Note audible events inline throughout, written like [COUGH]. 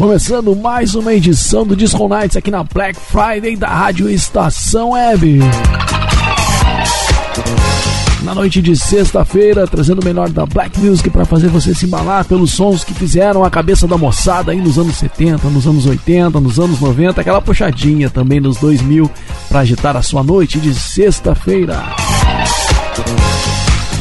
Começando mais uma edição do Disco Nights aqui na Black Friday da Rádio Estação Web. Na noite de sexta-feira, trazendo o melhor da Black Music para fazer você se embalar pelos sons que fizeram a cabeça da moçada aí nos anos 70, nos anos 80, nos anos 90, aquela puxadinha também nos 2000 para agitar a sua noite de sexta-feira.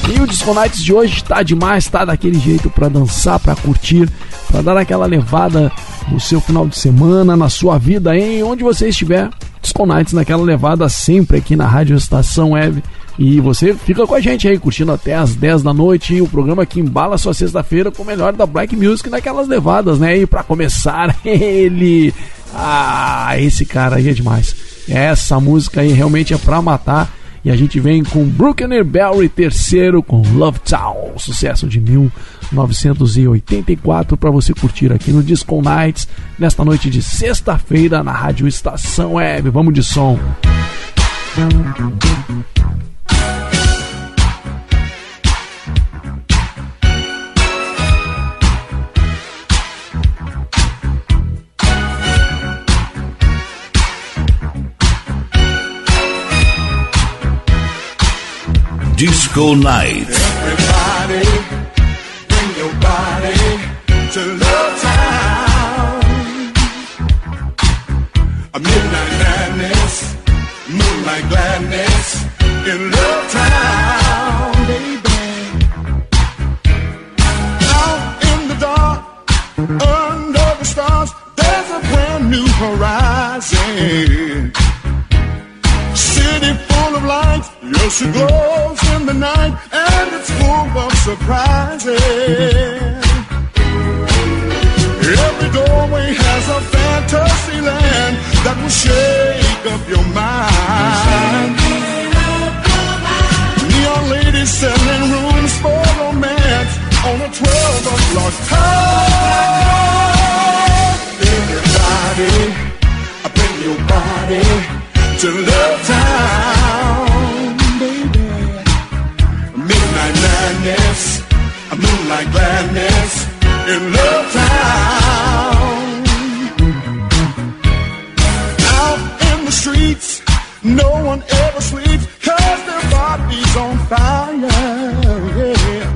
E o Disco Nights de hoje tá demais, tá daquele jeito para dançar, para curtir, para dar aquela levada no seu final de semana, na sua vida, em onde você estiver. Disco Nights naquela levada sempre aqui na Rádio Estação Web. E você fica com a gente aí, curtindo até as 10 da noite. o programa que embala sua sexta-feira com o melhor da Black Music naquelas levadas, né? E para começar, [LAUGHS] ele. Ah, esse cara aí é demais. Essa música aí realmente é pra matar. E a gente vem com Brooklyn Berry terceiro com Love Town, sucesso de 1984 para você curtir aqui no Disco Nights nesta noite de sexta-feira na Rádio Estação Web. Vamos de som. Disco Night. Everybody, bring your body to Love Town. A midnight madness, moonlight gladness in Love Town, baby. Out in the dark, under the stars, there's a brand new horizon. Lights, yes, it glows in the night, and it's full of surprises. Every doorway has a fantasy land that will shake up your mind. Neon ladies selling rooms for romance on a 12 o'clock time. Everybody, bring your body to Love Town, madness, a moonlight gladness in Love Town. Out in the streets, no one ever sleeps, cause their body's on fire, yeah.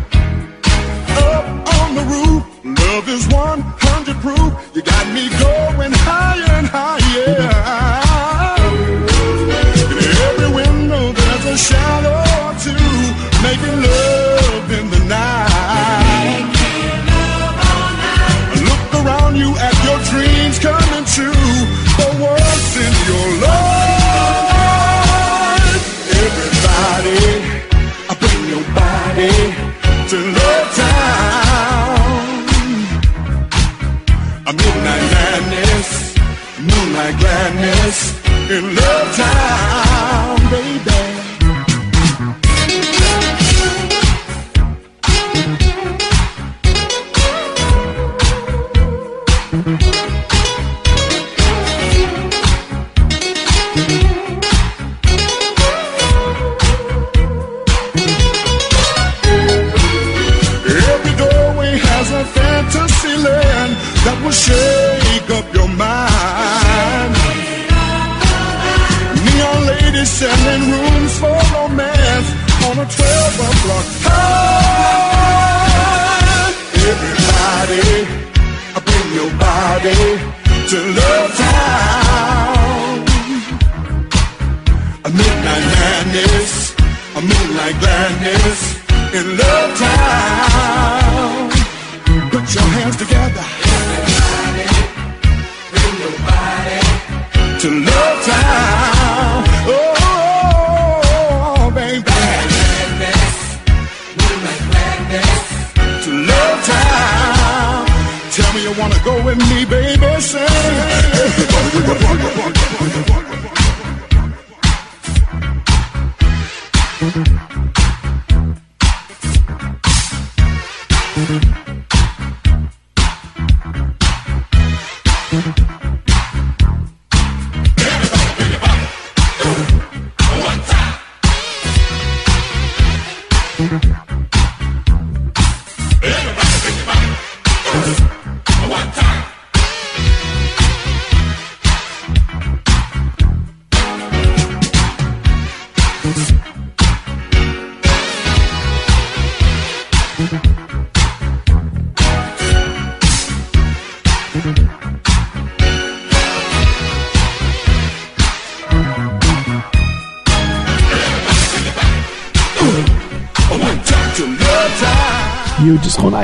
Up on the roof, love is 100 proof. You got me going higher and higher. In every window there's a shadow or two, making love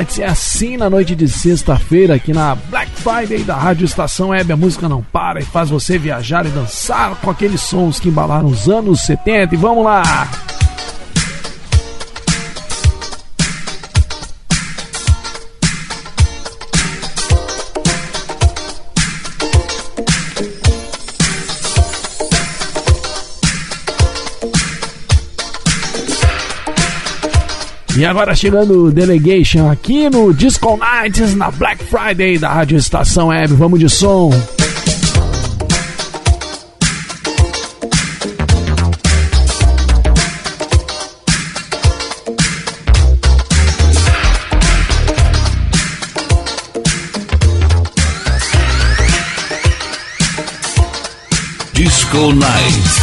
É assim na noite de sexta-feira, aqui na Black Friday da Rádio Estação Web. A música não para e faz você viajar e dançar com aqueles sons que embalaram os anos 70. E vamos lá! E agora chegando o Delegation aqui no Disco Nights na Black Friday da Rádio Estação Web. Vamos de som. Disco Night.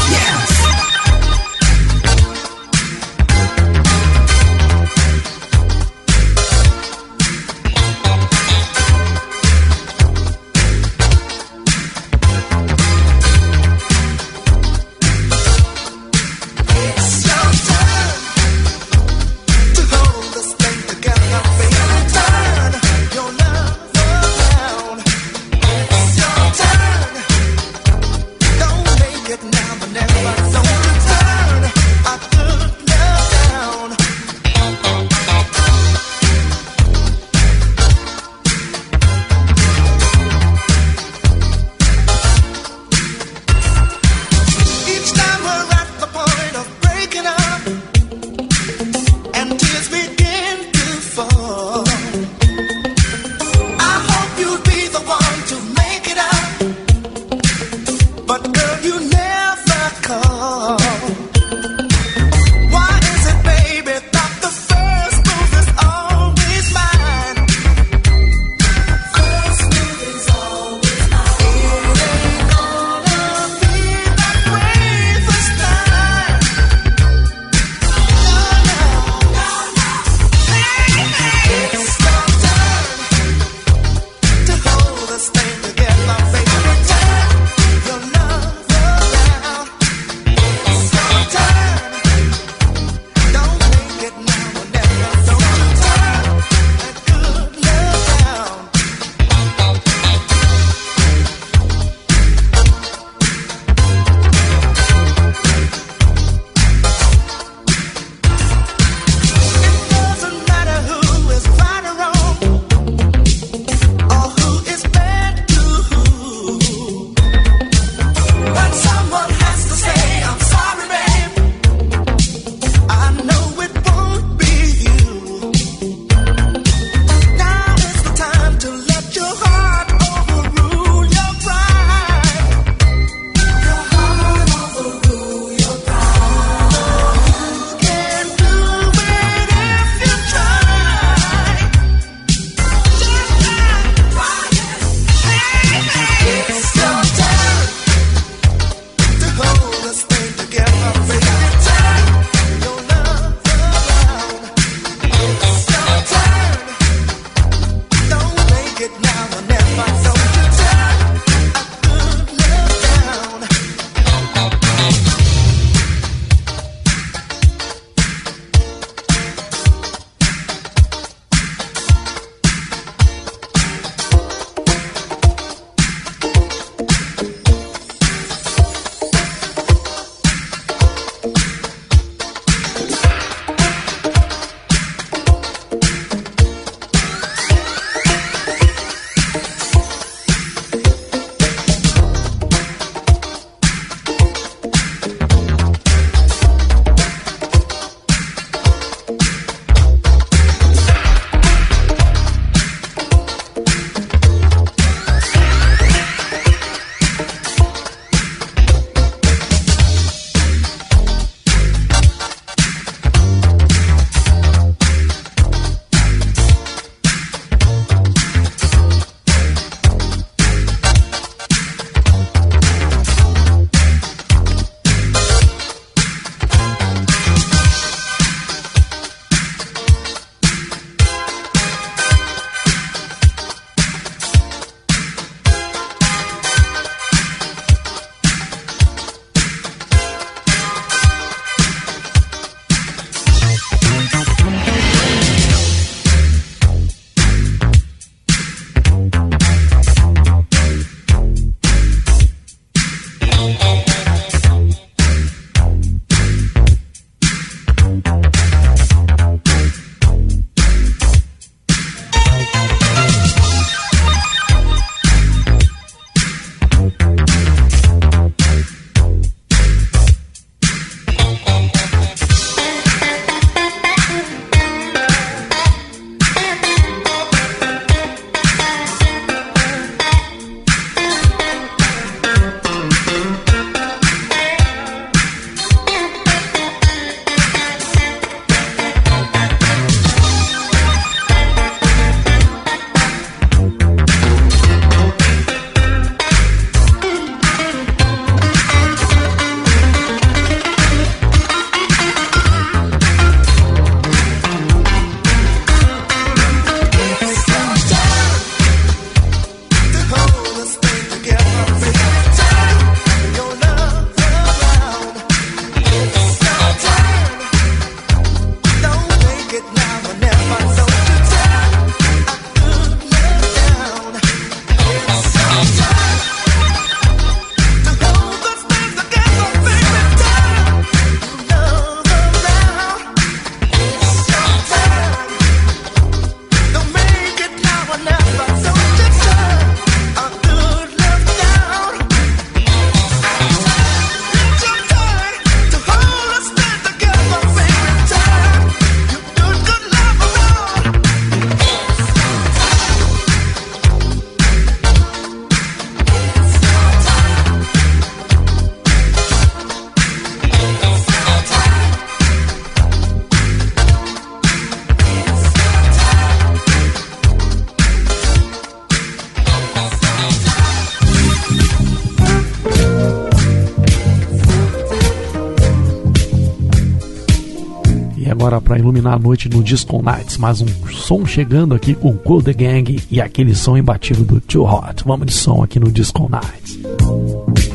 para iluminar a noite no Disco Nights, mas um som chegando aqui com Cool The Gang e aquele som imbatível do Too Hot. Vamos de som aqui no Disco Nights.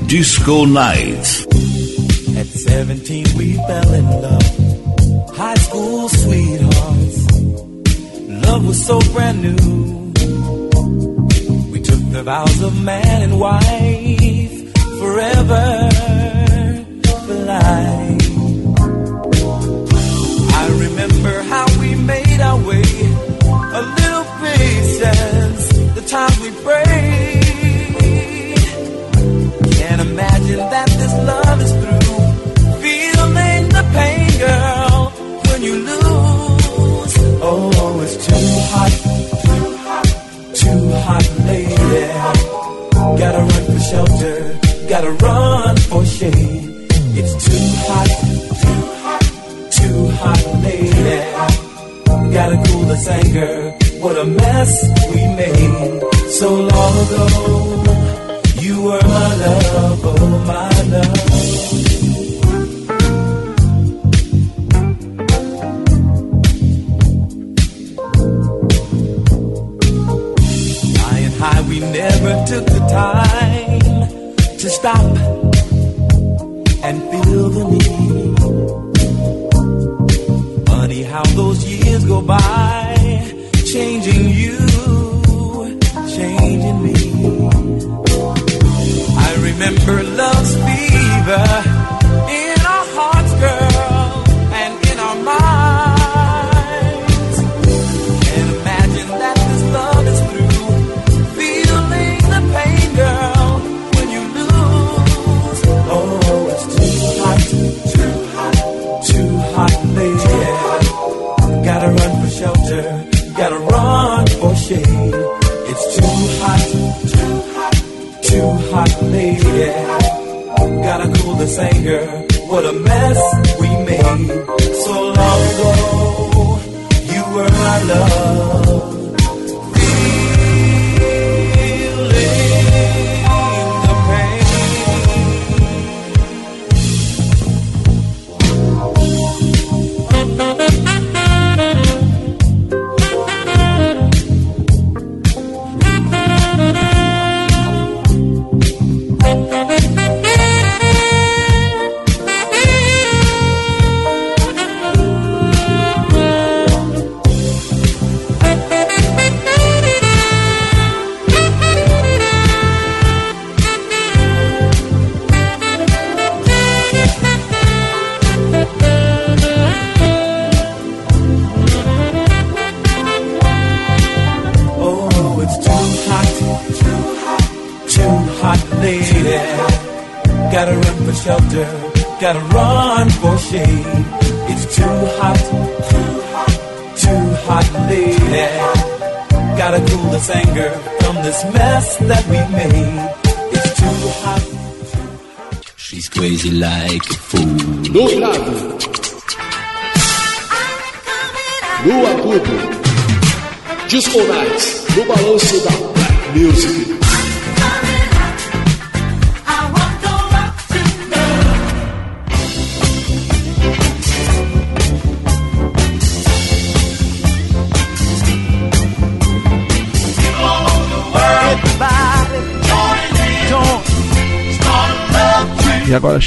Disco Nights. At 17 we fell in love. High school sweethearts. Love was so brand new. We took the vows of man and wife forever.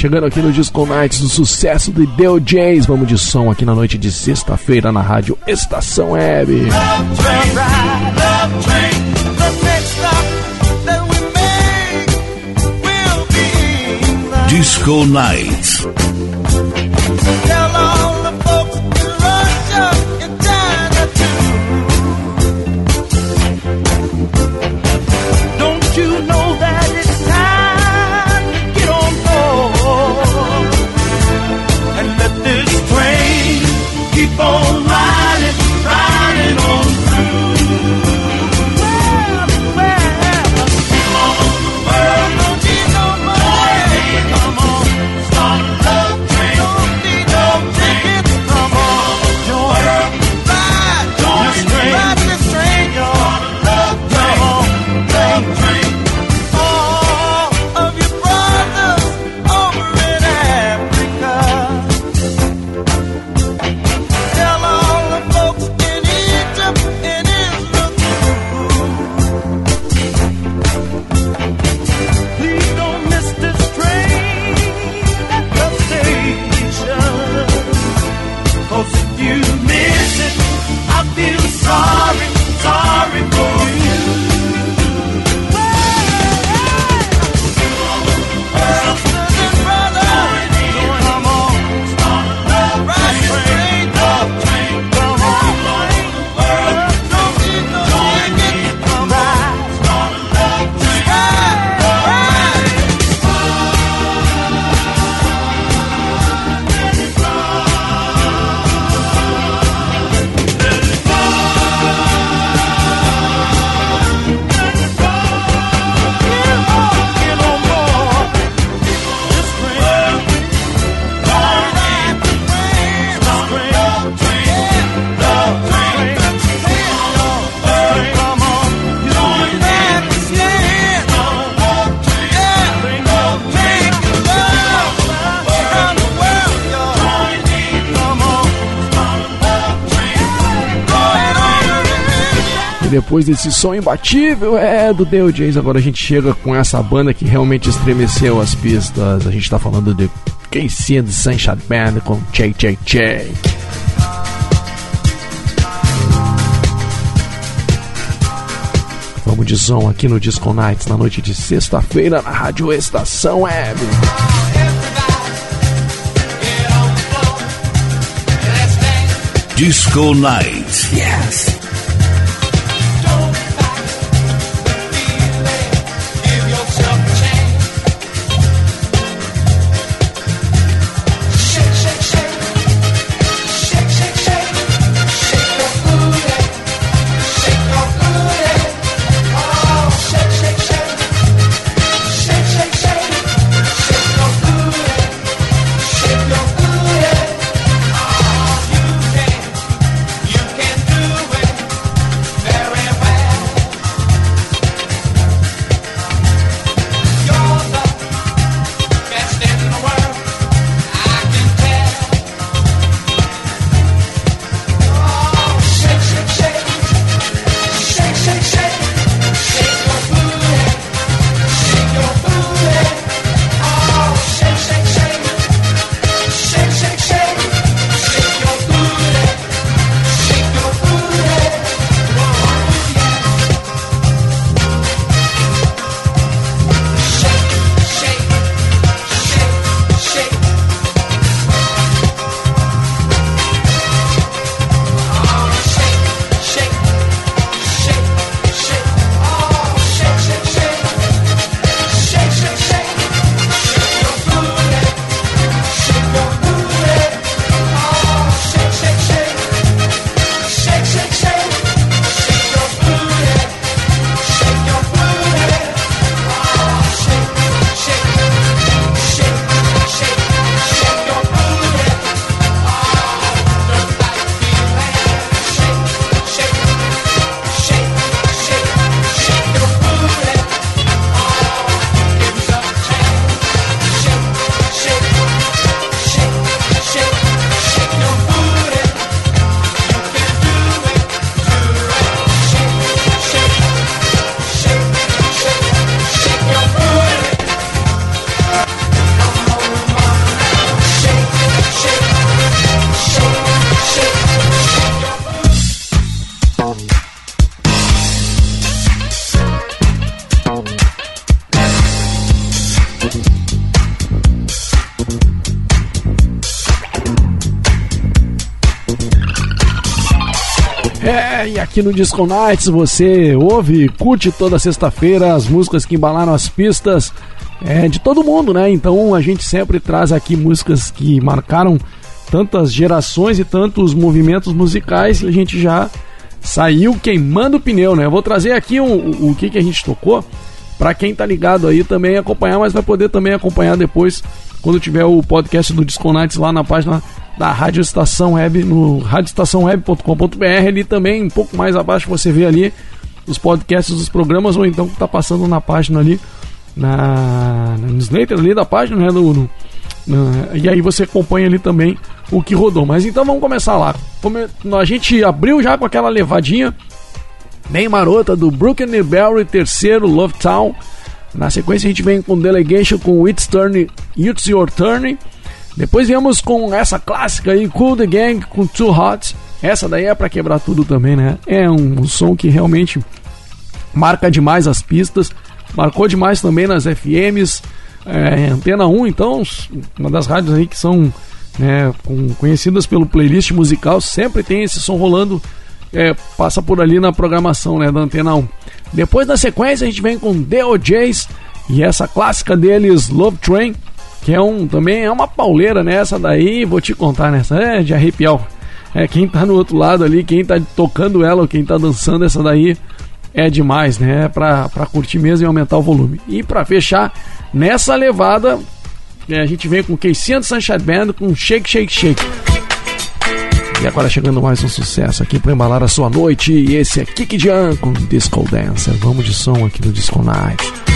chegando aqui no Disco Nights, do sucesso de Deo James. Vamos de som aqui na noite de sexta-feira na rádio Estação Web. Disco Nights. Depois desse som imbatível é do The OJs, agora a gente chega com essa banda que realmente estremeceu as pistas. A gente tá falando de Casey and the Sunshine Band com Che Che Che. Vamos de som aqui no Disco Nights na noite de sexta-feira na Rádio Estação Web. Disco Night. Yes. Aqui no Disco Nights você ouve curte toda sexta-feira as músicas que embalaram as pistas é, de todo mundo, né? Então a gente sempre traz aqui músicas que marcaram tantas gerações e tantos movimentos musicais e a gente já saiu queimando o pneu, né? Eu vou trazer aqui o, o que, que a gente tocou para quem tá ligado aí também acompanhar, mas vai poder também acompanhar depois quando tiver o podcast do Disco Nights lá na página da Rádio Estação Web no radioestaçãoweb.com.br. Ali também, um pouco mais abaixo, você vê ali os podcasts dos programas, ou então que está passando na página ali, na, na newsletter ali da página, né? No, no, na, e aí você acompanha ali também o que rodou. Mas então vamos começar lá. Come, a gente abriu já com aquela levadinha bem marota do Brooklyn Berry, terceiro, Love Town. Na sequência a gente vem com Delegation com It's Turn, It's Your Turn. Depois viemos com essa clássica aí, Cool the Gang com Too Hot. Essa daí é para quebrar tudo também, né? É um, som que realmente marca demais as pistas, marcou demais também nas FMs, é, Antena 1, então, uma das rádios aí que são né, conhecidas pelo playlist musical, sempre tem esse som rolando, é, passa por ali na programação né, da Antena 1. Depois da sequência a gente vem com The OJs e essa clássica deles, Love Train que é um também é uma pauleira nessa daí, vou te contar nessa, é de arrepiar. É quem tá no outro lado ali, quem tá tocando ela, ou quem tá dançando essa daí é demais, né? É pra, pra curtir mesmo e aumentar o volume. E para fechar, nessa levada, é, a gente vem com Casey Sunshine Band com Shake Shake Shake. E agora chegando mais um sucesso aqui para embalar a sua noite. E esse é Kick Jan com Disco Dancer. Vamos de som aqui no Disco Night.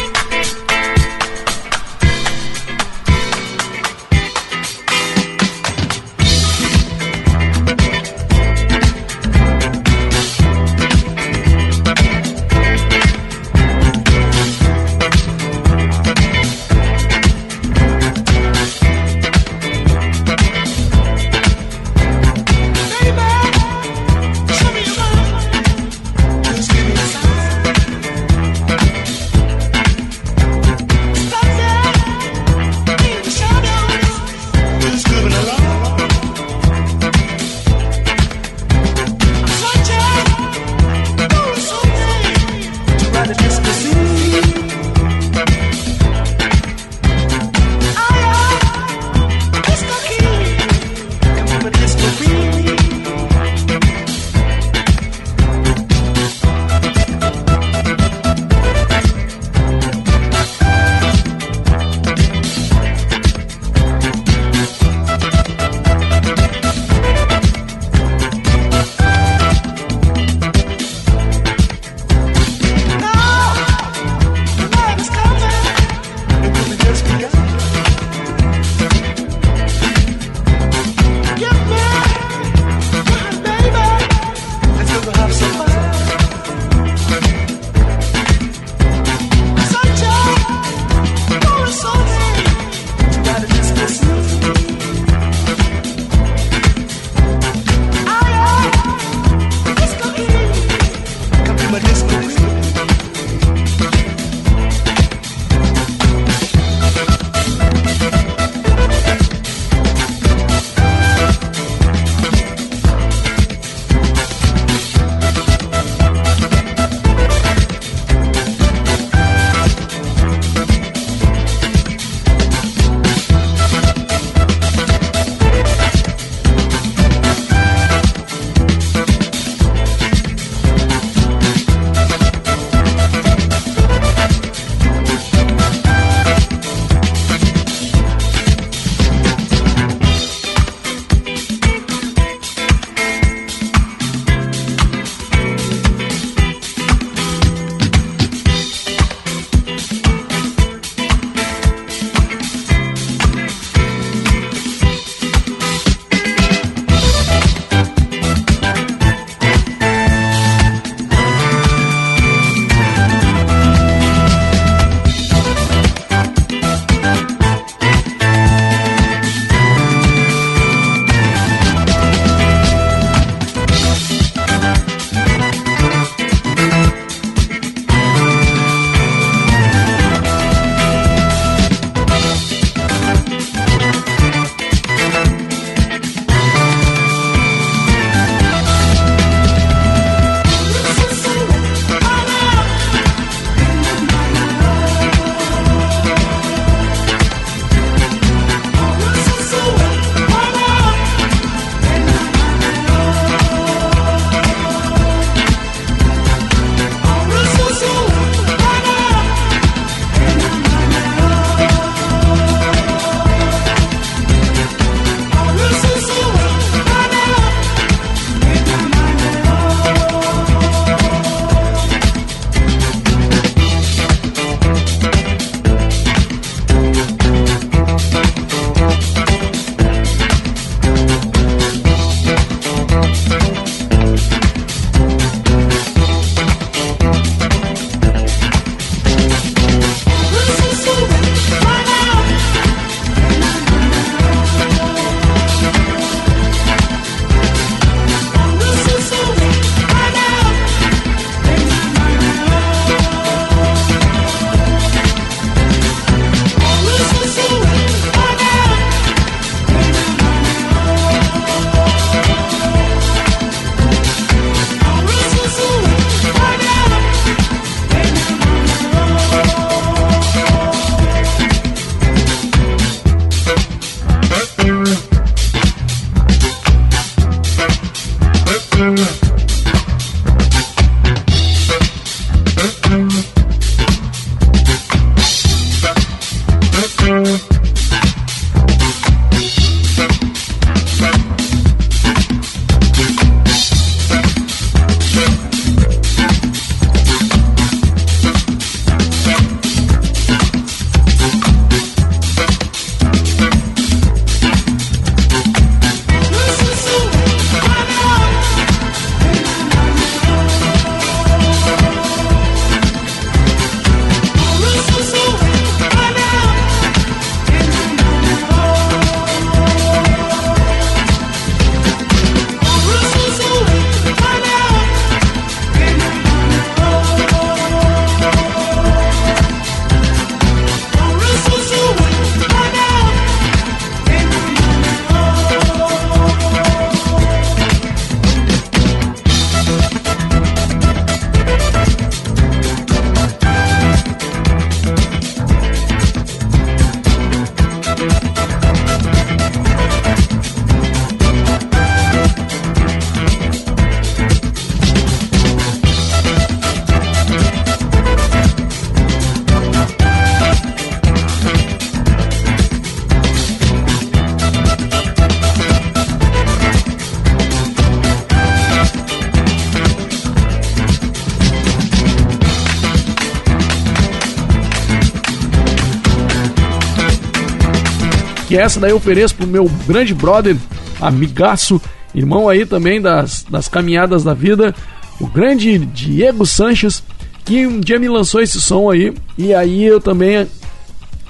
Que essa daí eu ofereço pro meu grande brother, amigaço, irmão aí também das, das caminhadas da vida, o grande Diego Sanches, que um dia me lançou esse som aí, e aí eu também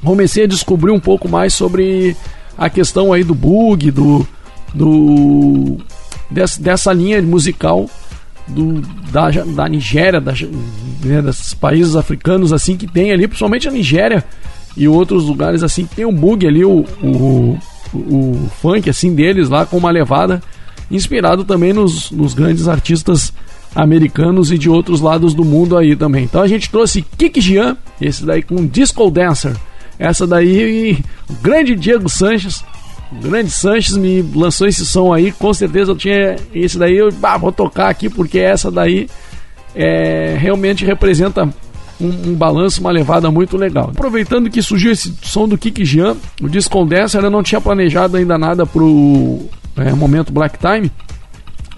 comecei a descobrir um pouco mais sobre a questão aí do bug, do, do dessa, dessa linha musical do, da, da Nigéria, da, né, desses países africanos assim que tem ali, principalmente a Nigéria e outros lugares assim que tem um bug ali, o, o, o, o funk assim deles lá com uma levada inspirado também nos, nos grandes artistas americanos e de outros lados do mundo aí também. Então a gente trouxe Kiki Jean, esse daí com Disco Dancer. Essa daí, o grande Diego Sanches, o grande Sanches me lançou esse som aí, com certeza eu tinha esse daí, eu ah, vou tocar aqui porque essa daí é, realmente representa um, um, balanço, uma levada muito legal. Aproveitando que surgiu esse som do Kiki Jean, o Disco Dancer, eu não tinha planejado ainda nada pro é, momento Black Time,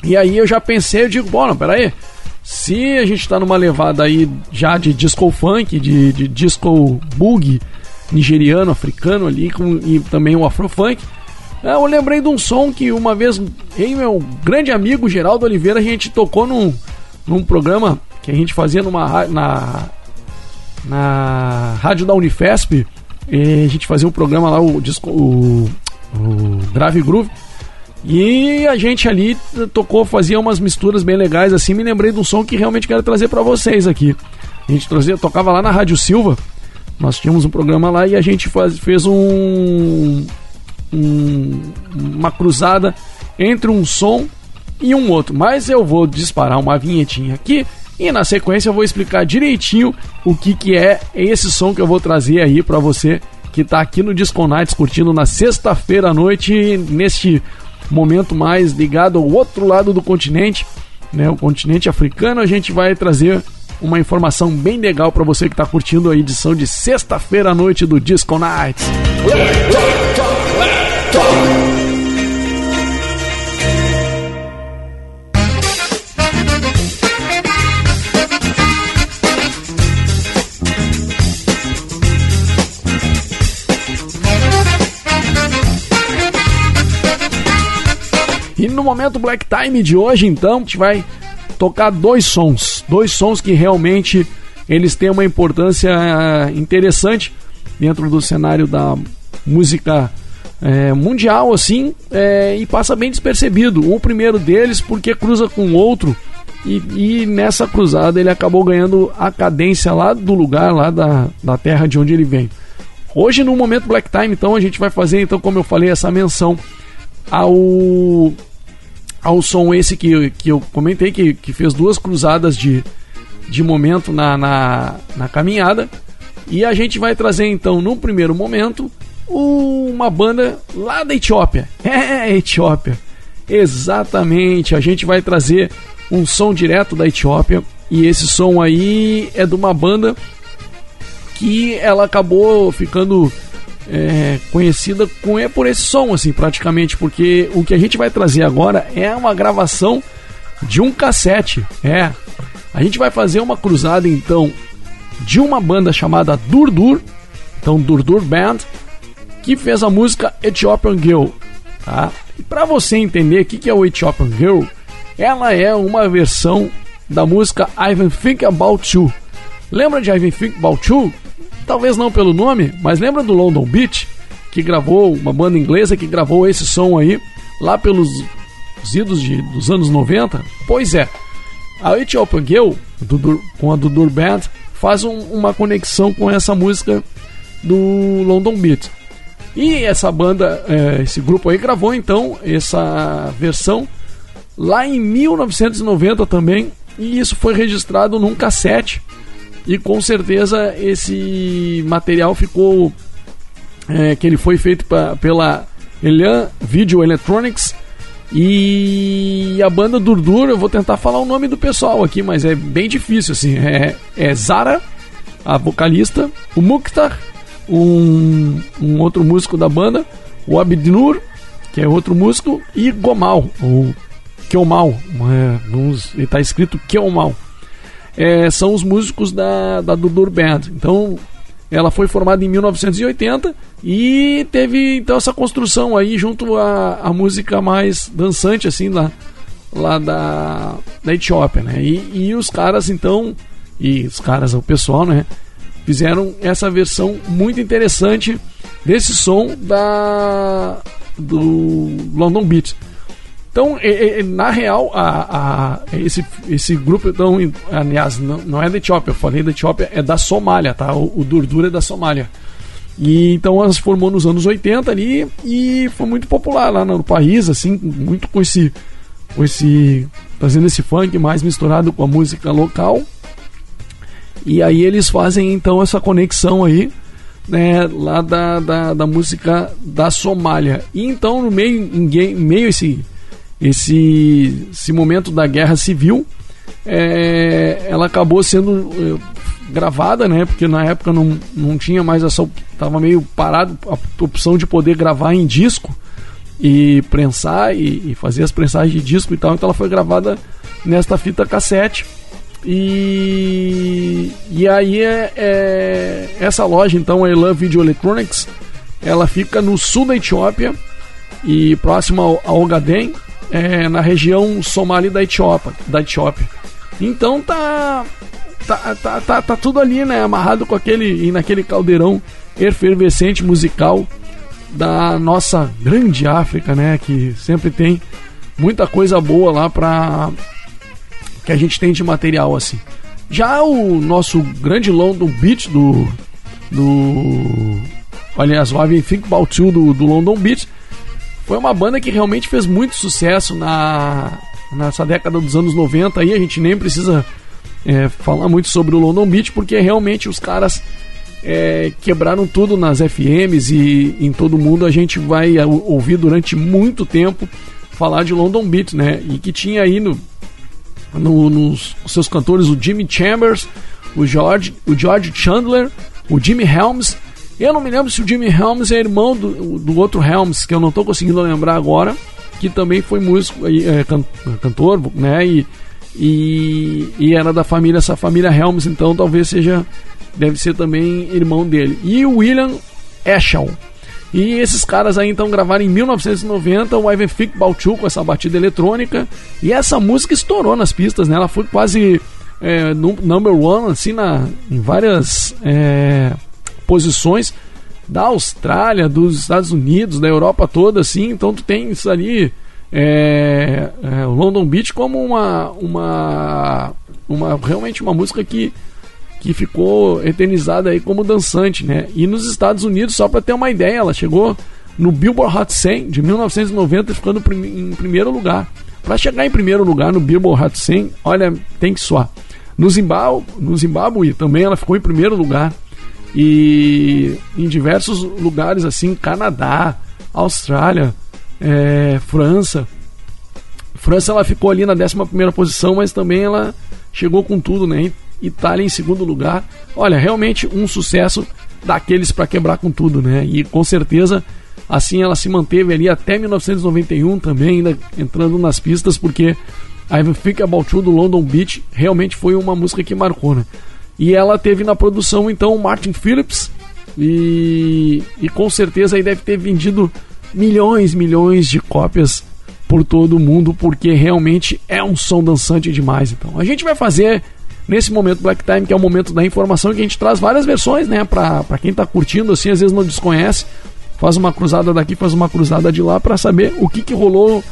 e aí eu já pensei, eu digo, bom, não, peraí, se a gente tá numa levada aí já de disco funk, de, de disco boogie, nigeriano, africano ali, com, e também o afrofunk. É, eu lembrei de um som que uma vez, em meu grande amigo Geraldo Oliveira, a gente tocou num, num programa que a gente fazia numa, na, na rádio da Unifesp. a gente fazia um programa lá, o, disco, o, o Grave Groove. E a gente ali tocou, fazia umas misturas bem legais assim. Me lembrei de um som que realmente quero trazer para vocês aqui. A gente trazia, tocava lá na Rádio Silva nós tínhamos um programa lá e a gente faz, fez um, um, uma cruzada entre um som e um outro. Mas eu vou disparar uma vinhetinha aqui e na sequência eu vou explicar direitinho o que, que é esse som que eu vou trazer aí para você que está aqui no Disco Nights curtindo na sexta-feira à noite, neste momento mais ligado ao outro lado do continente, né, o continente africano, a gente vai trazer uma informação bem legal para você que está curtindo a edição de sexta-feira à noite do Disco Nights. E no momento Black Time de hoje, então, a gente vai tocar dois sons, dois sons que realmente eles têm uma importância eh, interessante dentro do cenário da música é, mundial, assim, é, e passa bem despercebido. O primeiro deles porque cruza com outro e, e, nessa cruzada ele acabou ganhando a cadência lá do lugar, lá da, da terra de onde ele vem. Hoje no momento Black Time, então a gente vai fazer, então como eu falei, essa menção ao ao som esse que, que eu comentei, que, que fez duas cruzadas de, de momento na, na, na caminhada. E a gente vai trazer então, no primeiro momento, uma banda lá da Etiópia. [LAUGHS] É, Etiópia. Exatamente, a gente vai trazer um som direto da Etiópia. E esse som aí é de uma banda que ela acabou ficando é, conhecida com é por esse som, assim, praticamente, porque o que a gente vai trazer agora é uma gravação de um cassete. É, a gente vai fazer uma cruzada então de uma banda chamada Durdur, então Durdur Band, que fez a música Ethiopian Girl, tá? E para você entender o que, que é o Ethiopian Girl, ela é uma versão da música I've Think About You. Lembra de I've Think About You? Talvez não pelo nome, mas lembra do London Beat, que gravou, uma banda inglesa que gravou esse som aí, lá pelos idos de, dos anos 90? Pois é, a Ethiopian Girl, do, com a do Dur Band, faz um, uma conexão com essa música do London Beat. E essa banda, é, esse grupo aí gravou então essa versão lá em 1990 também, e isso foi registrado num cassete e com certeza esse material ficou. É, que ele foi feito pra, pela Elian Video Electronics. E a banda Durdur, eu vou tentar falar o nome do pessoal aqui, mas é bem difícil assim. É, é Zara, a vocalista, o Mukhtar, um, um outro músico da banda, o Abdinur, que é outro músico, e Gomal, ou Keomal, é, está escrito Keomal é, são os músicos da, da Dudur Band. Então, ela foi formada em 1980 e teve então essa construção aí junto à, à música mais dançante assim lá, lá da, da Etiópia, né? E, e os caras então, e os caras, o pessoal, né? Fizeram essa versão muito interessante desse som da do London Beat. Então, na real, a, a, esse, esse grupo, então, aliás, não, não é da Etiópia, eu falei da Etiópia, é da Somália, tá? O, o Durdur é da Somália. E então ela se formou nos anos 80 ali e foi muito popular lá no país, assim, muito com esse, com esse fazendo esse funk mais misturado com a música local. E aí eles fazem então essa conexão aí, né, lá da, da, da música da Somália. E então no meio, em meio esse esse, esse momento da guerra civil, é, ela acabou sendo é, gravada, né? Porque na época não, não tinha mais essa. Tava meio parado a opção de poder gravar em disco e prensar e, e fazer as prensagens de disco e tal. Então ela foi gravada nesta fita cassete. E, e aí é, é, essa loja, então, a Elan Video Electronics, ela fica no sul da Etiópia e próximo ao, ao Ogaden, é, na região somali da Etiópia, da Etiópia. Então tá tá, tá, tá, tá tudo ali, né, amarrado com aquele e naquele caldeirão efervescente musical da nossa grande África, né, que sempre tem muita coisa boa lá para que a gente tem de material assim. Já o nosso grande London Beat do do aliás, o Think About You do, do London Beat foi uma banda que realmente fez muito sucesso na, nessa década dos anos 90 aí, a gente nem precisa é, falar muito sobre o London Beat, porque realmente os caras é, quebraram tudo nas FMs e em todo mundo a gente vai ouvir durante muito tempo falar de London Beat, né? E que tinha aí no, no, nos seus cantores o Jimmy Chambers, o George, o George Chandler, o Jimmy Helms eu não me lembro se o Jimmy Helms é irmão do, do outro Helms, que eu não estou conseguindo lembrar agora, que também foi músico, é, cantor, né? E, e, e, era da família, essa família Helms, então talvez seja, deve ser também irmão dele. E o William Eschel. E esses caras aí então gravaram em 1990 o Ivan Fick Balchu com essa batida eletrônica. E essa música estourou nas pistas, né? Ela foi quase é, number one, assim, na, em várias. É, posições da Austrália, dos Estados Unidos, da Europa toda, assim. Então tu isso ali, é, é, London Beach como uma, uma, uma realmente uma música que que ficou eternizada aí como dançante, né? E nos Estados Unidos, só para ter uma ideia, ela chegou no Billboard Hot 100 de 1990, ficando em primeiro lugar. Para chegar em primeiro lugar no Billboard Hot 100, olha, tem que suar. No Zimbábue, no Zimbábue também ela ficou em primeiro lugar e em diversos lugares assim, Canadá, Austrália, é, França. França ela ficou ali na 11 primeira posição, mas também ela chegou com tudo, né? Itália em segundo lugar. Olha, realmente um sucesso daqueles para quebrar com tudo, né? E com certeza assim ela se manteve ali até 1991 também, ainda entrando nas pistas, porque I Think About You do London Beach realmente foi uma música que marcou, né? E ela teve na produção então o Martin Phillips e, e com certeza aí deve ter vendido milhões, milhões de cópias por todo o mundo porque realmente é um som dançante demais. Então a gente vai fazer nesse momento Black Time que é o momento da informação que a gente traz várias versões, né, para quem tá curtindo assim, às vezes não desconhece, faz uma cruzada daqui, faz uma cruzada de lá para saber o que que rolou,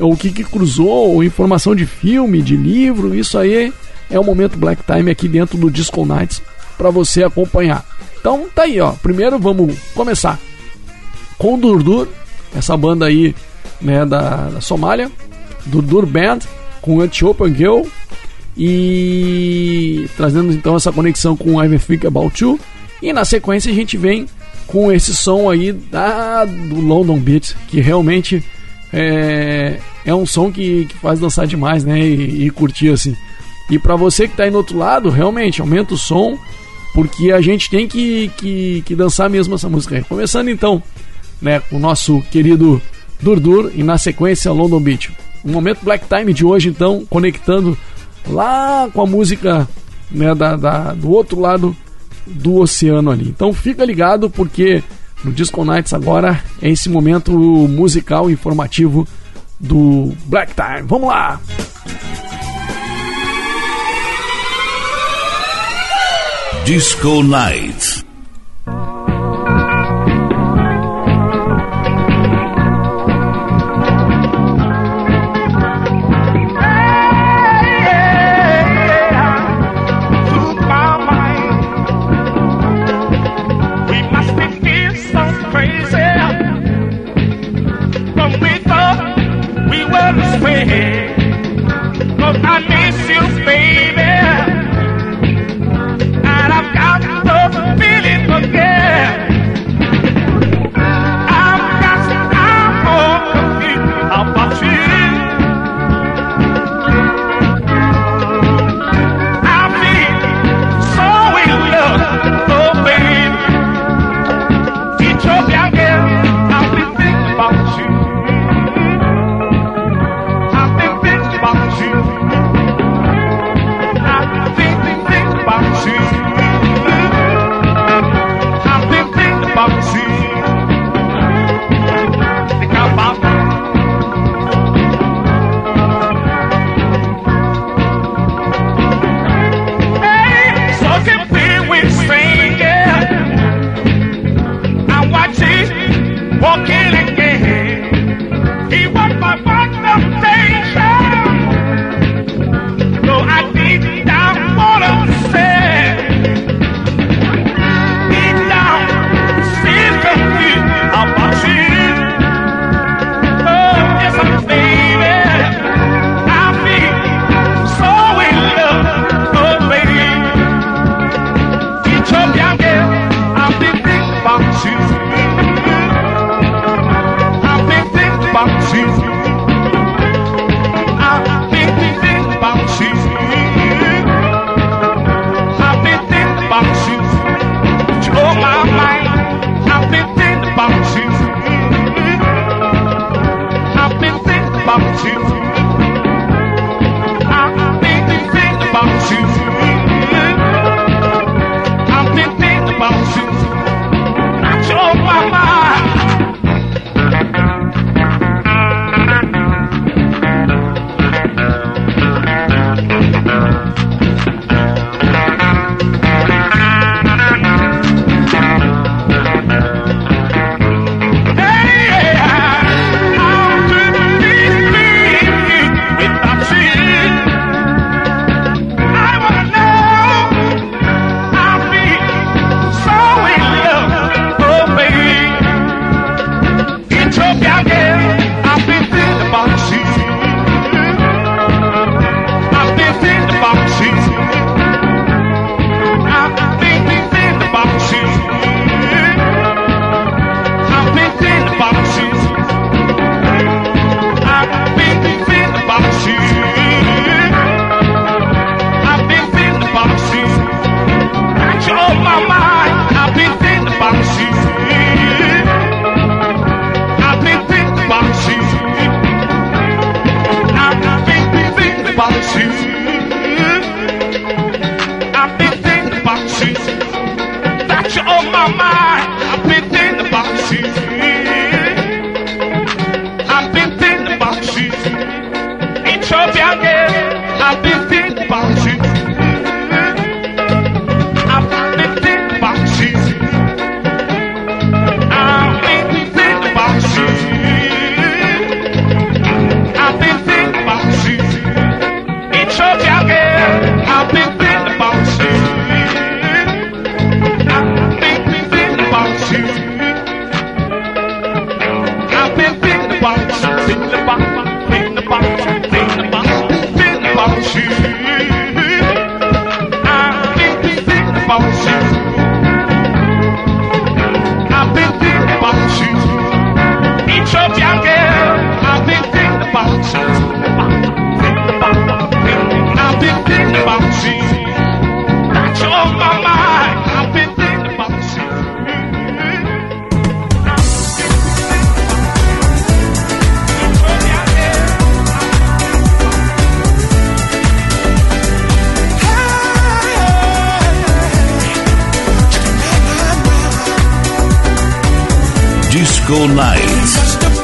ou o que que cruzou, ou informação de filme, de livro, isso aí é o momento Black Time aqui dentro do Disco Nights para você acompanhar. Então tá aí, ó. Primeiro vamos começar com Durdur, essa banda aí, né, da, da Somália, Durdur Band com Ethiopian Girl e trazendo então essa conexão com I Think About You. E na sequência a gente vem com esse som aí da, do London Beat, que realmente é, é um som que, que faz dançar demais, né? E, e curtir assim. E para você que está aí no outro lado, realmente aumenta o som, porque a gente tem que, que, que dançar mesmo essa música aí. Começando então, né, com o nosso querido Durdur e na sequência London Beach. O momento Black Time de hoje, então, conectando lá com a música né, da, da, do outro lado do oceano ali. Então fica ligado porque no Disco Nights agora é esse momento musical informativo do Black Time. Vamos lá! Disco like this. such the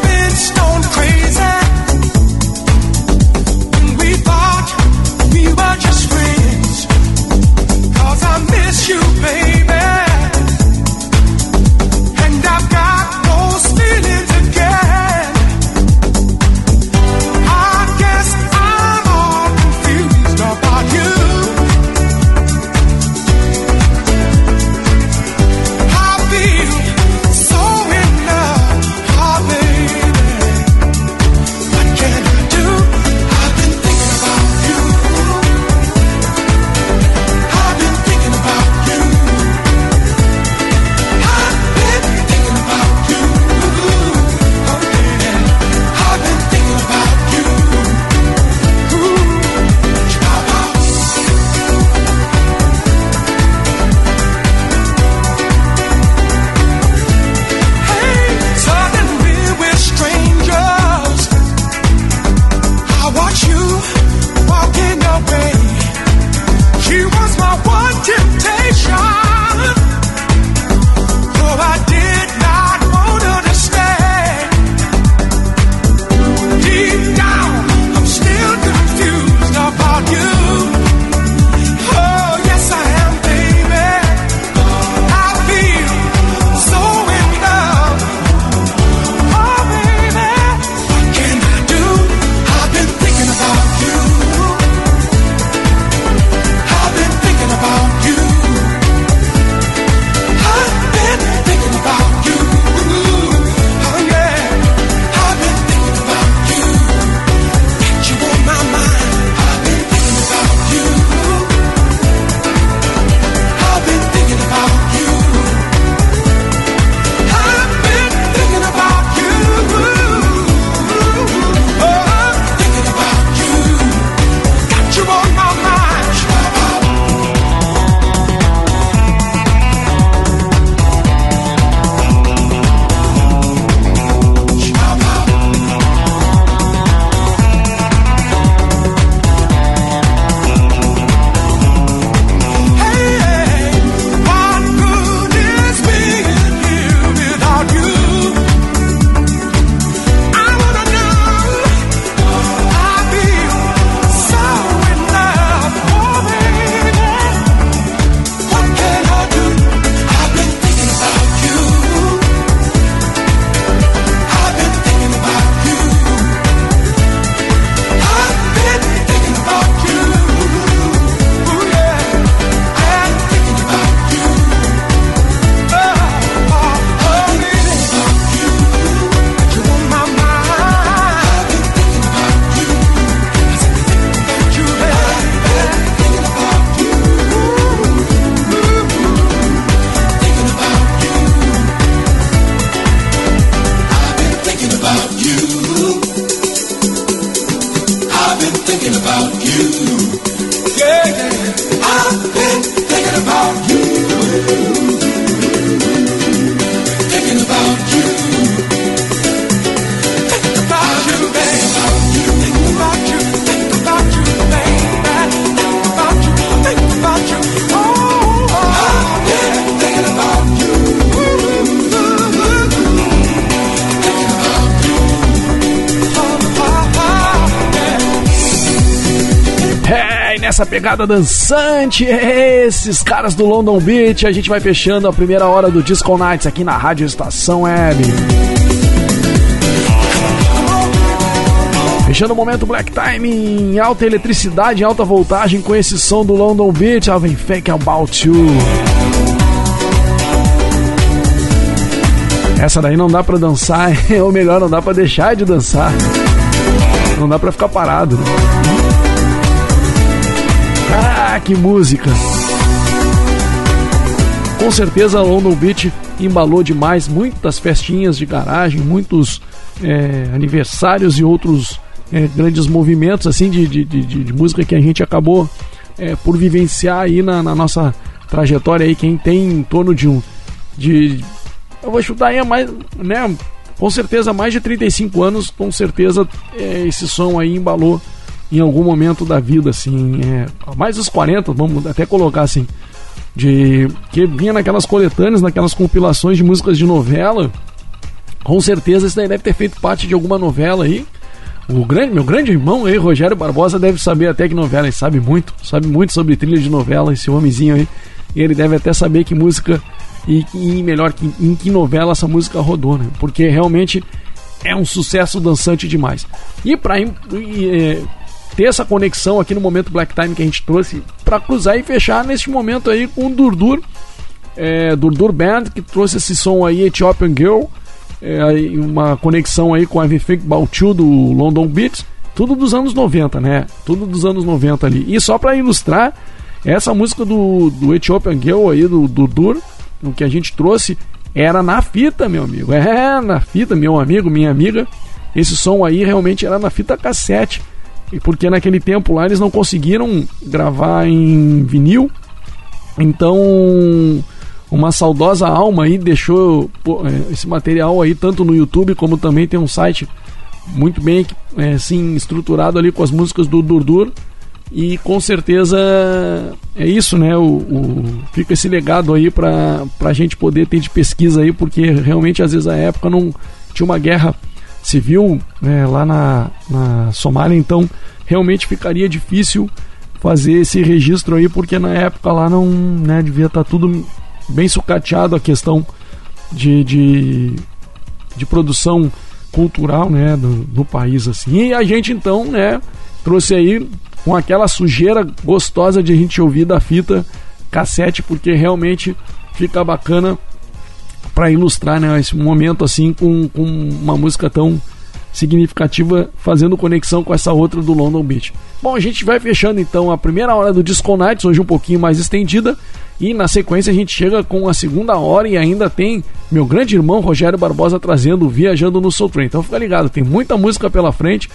pegada dançante. Esses caras do London Beach. A gente vai fechando a primeira hora do Disco Nights aqui na Rádio Estação Web. Fechando o momento Black Time em alta eletricidade, em alta voltagem com esse som do London Beach. Alvin Fake About You. Essa daí não dá para dançar, [LAUGHS] ou melhor, não dá para deixar de dançar. Não dá para ficar parado. Né? Que música! Com certeza, London Beach embalou demais muitas festinhas de garagem, muitos é, aniversários e outros é, grandes movimentos assim de, de, de, de, música que a gente acabou é, por vivenciar aí na, na, nossa trajetória aí quem tem em torno de um de eu vou chutar aí é mais né com certeza mais de 35 anos com certeza é, esse som aí embalou em algum momento da vida, assim, é, mais dos 40, vamos até colocar assim, de que vinha naquelas coletâneas, naquelas compilações de músicas de novela. Com certeza isso daí deve ter feito parte de alguma novela aí. O grande, meu grande irmão aí, Rogério Barbosa, deve saber até que novela, ele sabe muito, sabe muito sobre trilha de novela, esse homenzinho aí. Ele deve até saber que música e, e melhor, em que novela essa música rodou, né? Porque realmente é um sucesso dançante demais. E para ter essa conexão aqui no momento Black Time que a gente trouxe, para cruzar e fechar neste momento aí com o Durdur, é, Durdur Band, que trouxe esse som aí, Ethiopian Girl, é, uma conexão aí com a Everything You do London Beats, tudo dos anos 90, né? Tudo dos anos 90 ali. E só para ilustrar, essa música do, do Ethiopian Girl aí, do, do Dur, o que a gente trouxe, era na fita, meu amigo. É, na fita, meu amigo, minha amiga. Esse som aí realmente era na fita cassete. Porque naquele tempo lá eles não conseguiram gravar em vinil. Então, uma saudosa alma aí deixou é, esse material aí tanto no YouTube como também tem um site muito bem assim estruturado ali com as músicas do Durdur e com certeza é isso, né? O, o, fica esse legado aí para a gente poder ter de pesquisa aí, porque realmente às vezes a época não tinha uma guerra civil né, lá na, na Somália, então realmente ficaria difícil fazer esse registro aí, porque na época lá não né, devia estar tá tudo bem sucateado a questão de, de, de produção cultural né, do, do país assim. E a gente então né, trouxe aí com aquela sujeira gostosa de a gente ouvir da fita cassete, porque realmente fica bacana para ilustrar né, esse momento assim com, com uma música tão significativa fazendo conexão com essa outra do London Beach. Bom, a gente vai fechando então a primeira hora do Disco Nights, hoje um pouquinho mais estendida, e na sequência a gente chega com a segunda hora e ainda tem meu grande irmão Rogério Barbosa trazendo Viajando no Soul Train. Então fica ligado, tem muita música pela frente.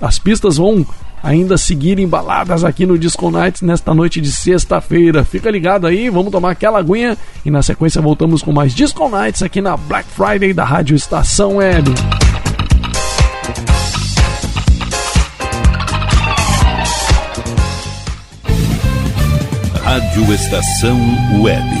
As pistas vão ainda seguir embaladas aqui no Disco Nights nesta noite de sexta-feira. Fica ligado aí, vamos tomar aquela aguinha e na sequência voltamos com mais Disco Nights aqui na Black Friday da Rádio Estação Web. Rádio Estação Web.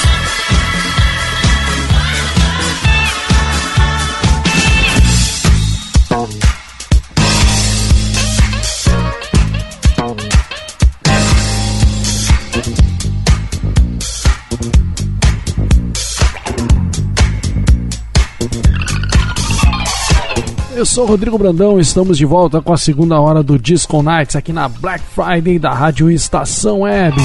Sou Rodrigo Brandão, estamos de volta com a segunda hora do Disco Nights aqui na Black Friday da Rádio Estação Web.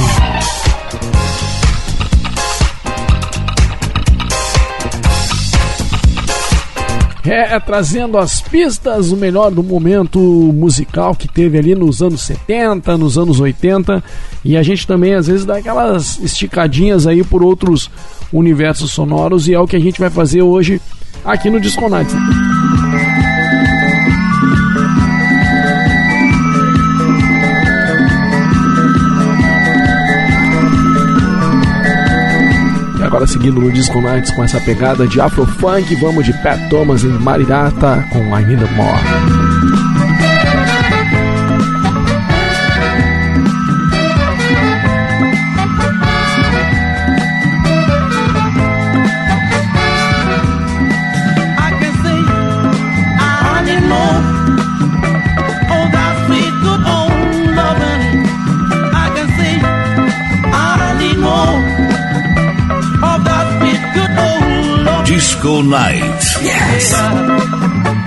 É, trazendo as pistas, o melhor do momento musical que teve ali nos anos 70, nos anos 80. E a gente também às vezes dá aquelas esticadinhas aí por outros universos sonoros. E é o que a gente vai fazer hoje aqui no Disco Nights. Agora seguindo no Disco Nights com essa pegada de Afrofunk, vamos de Pat Thomas em Marirata com I Need More. Loving. Disco Night. Yes.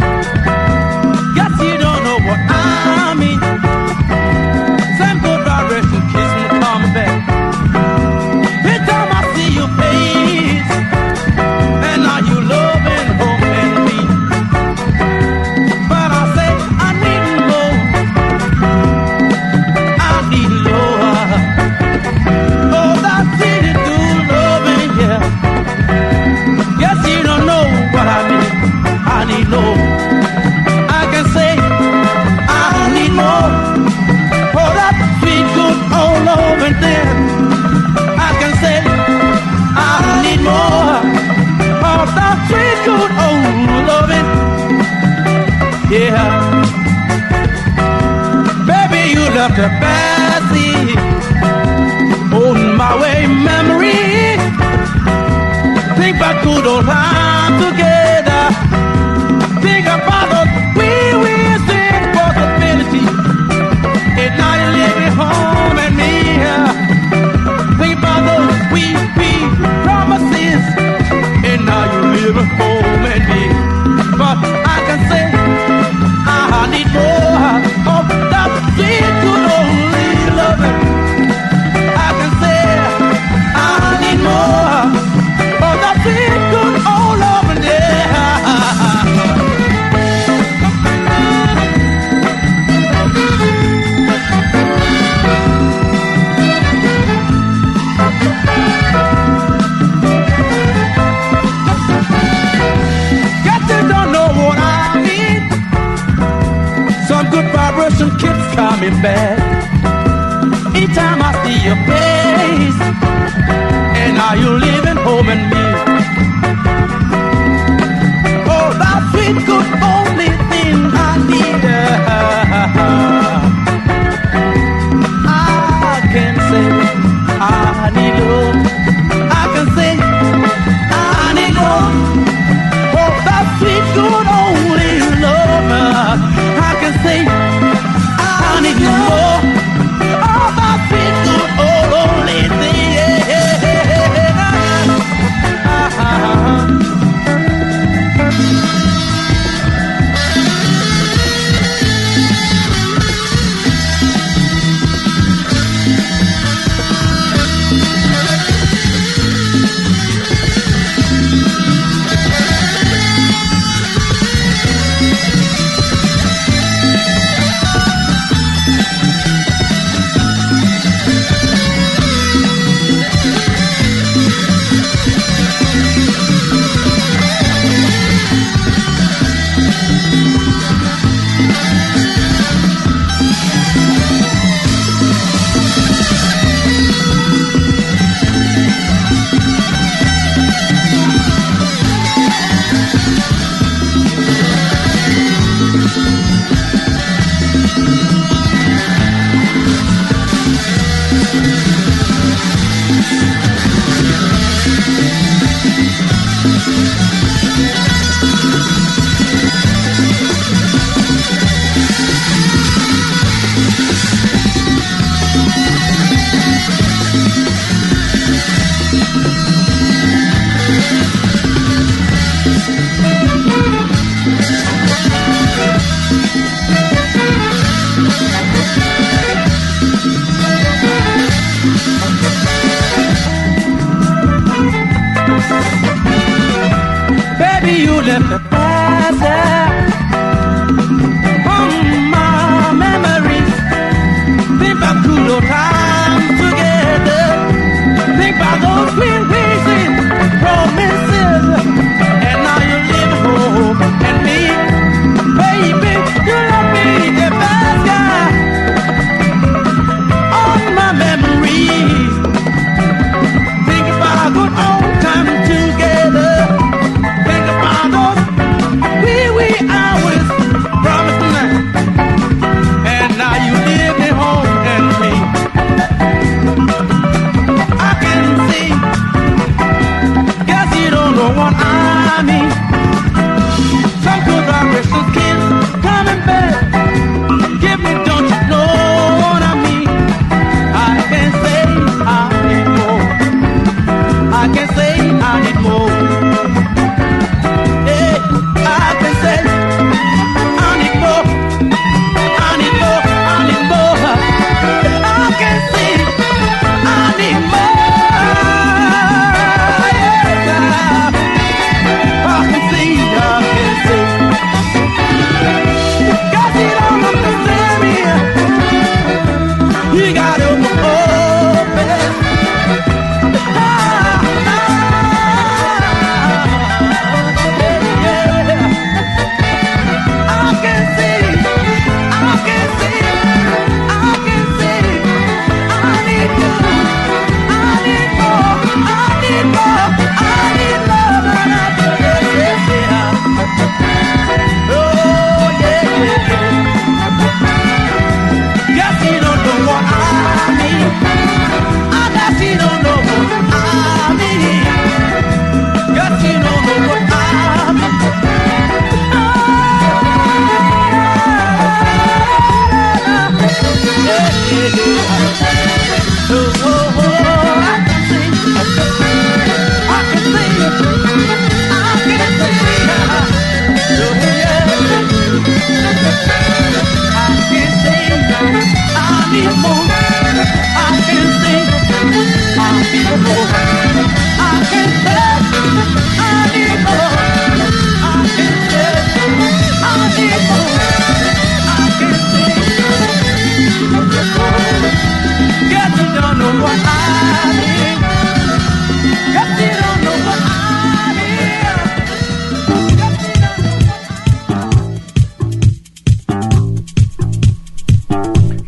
Bessie. Holding my way memory. Think back to old time together. Think about the we we said possibility. And now you're living home and me. Think about those we we promises. And now you're living home and me. But I can say I need more try me bad. Anytime I see your face, and now you're leaving home and me. Oh, that sweet good only thing I need. I can say I need love. love.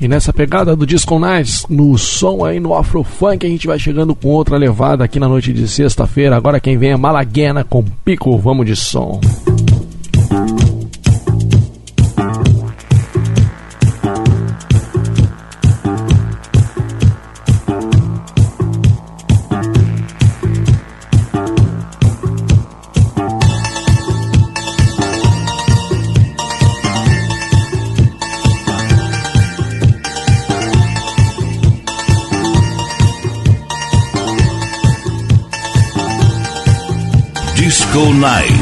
E nessa pegada do Disco Nights, no som aí no Afro Funk, a gente vai chegando com outra levada aqui na noite de sexta-feira. Agora quem vem é Malaguena com Pico, vamos de som. Disco Nights.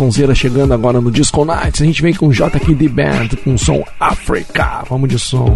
sonzeira chegando agora no Disco Nights. A gente vem com JKD Band, com som Africa. Vamos de som.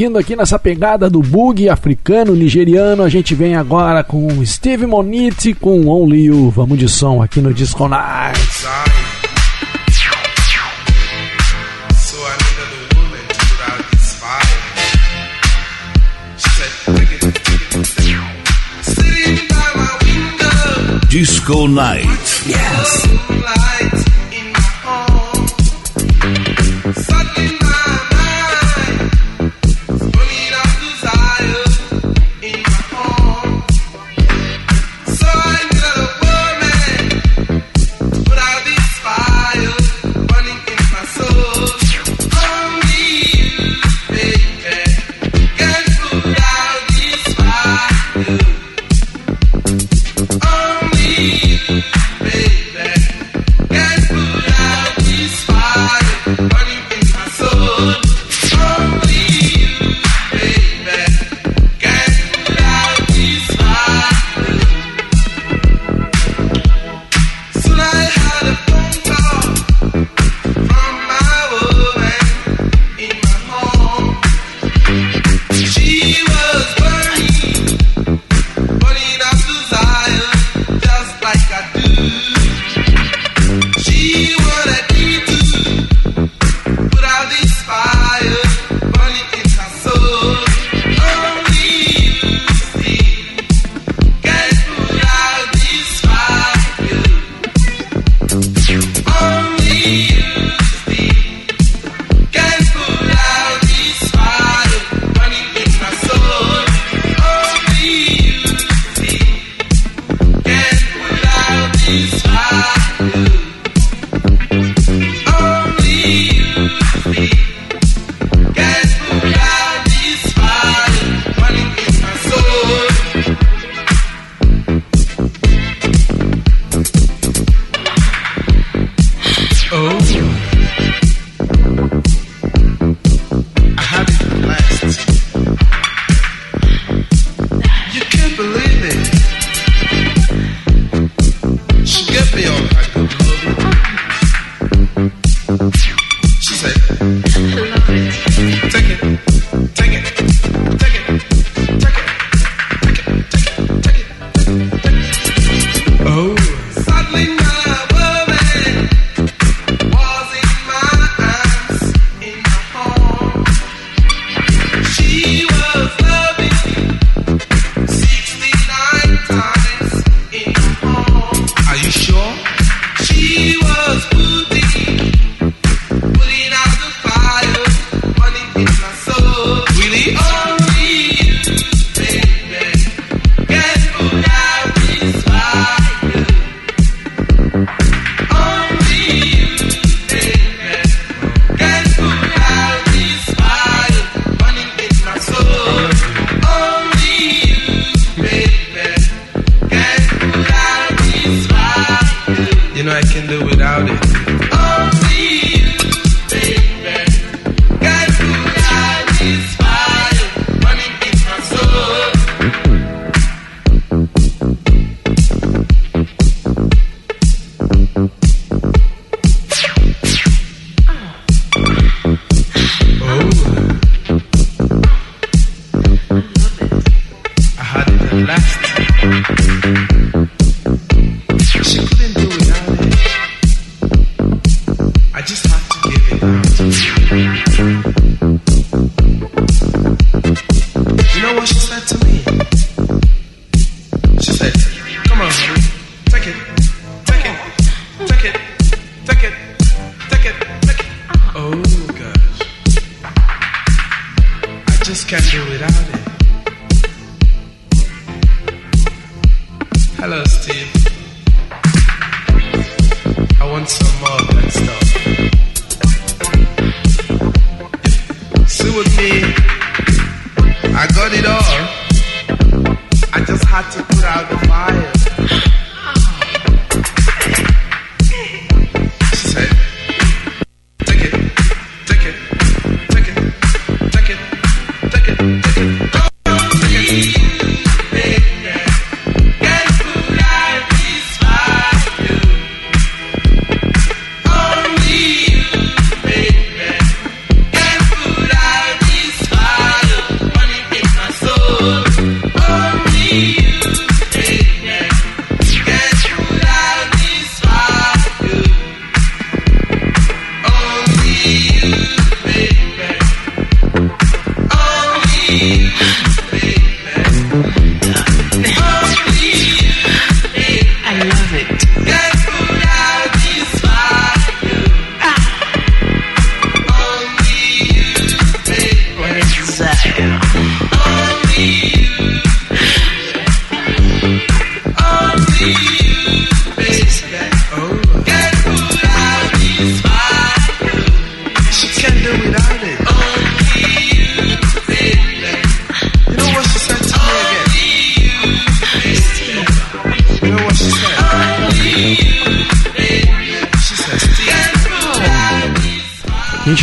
seguindo aqui nessa pegada do bug africano nigeriano, a gente vem agora com Steve Monite com Only You. Vamos de som aqui no Disco Night Disco Night. Yes.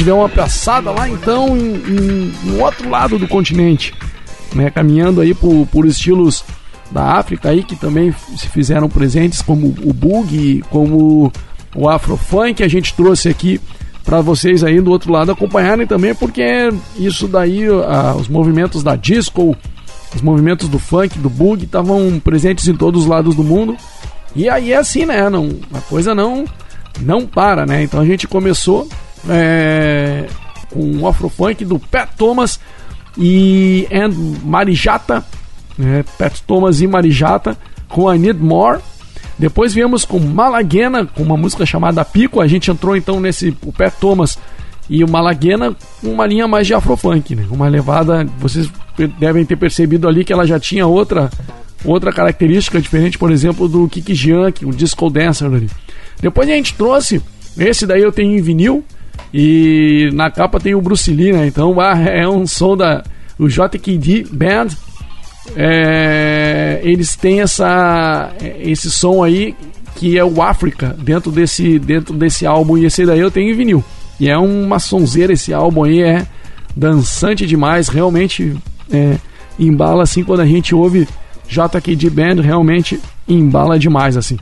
Deu uma passada lá então em, em- no outro lado do continente, né? Caminhando aí por, por estilos da África aí que também se fizeram presentes, como o boogie, como o afrofunk, a gente trouxe aqui para vocês aí do outro lado acompanharem também, porque isso daí, os movimentos da disco, os movimentos do funk, do boogie estavam presentes em todos os lados do mundo. E aí é assim, né? Não, a coisa não não para, né? Então a gente começou é, com o afrofunk do Pat Thomas e and Marijata, né? Pat Thomas e Marijata com I Need More. Depois viemos com Malaguena, com uma música chamada Pico. A gente entrou então nesse o Pat Thomas e o Malaguena com uma linha mais de afrofunk, né? Uma levada, vocês devem ter percebido ali que ela já tinha outra outra característica diferente, por exemplo, do Kiki Jean, o disco dancer ali. Depois a gente trouxe esse daí eu tenho em vinil e na capa tem o Bruce Lee, né? Então ah, é um som da o JKD Band. É, eles têm essa esse som aí que é o África dentro desse dentro desse álbum e esse daí eu tenho em vinil. E é uma sonzeira esse álbum aí, é dançante demais, realmente é, embala assim quando a gente ouve JKD Band, realmente embala demais assim.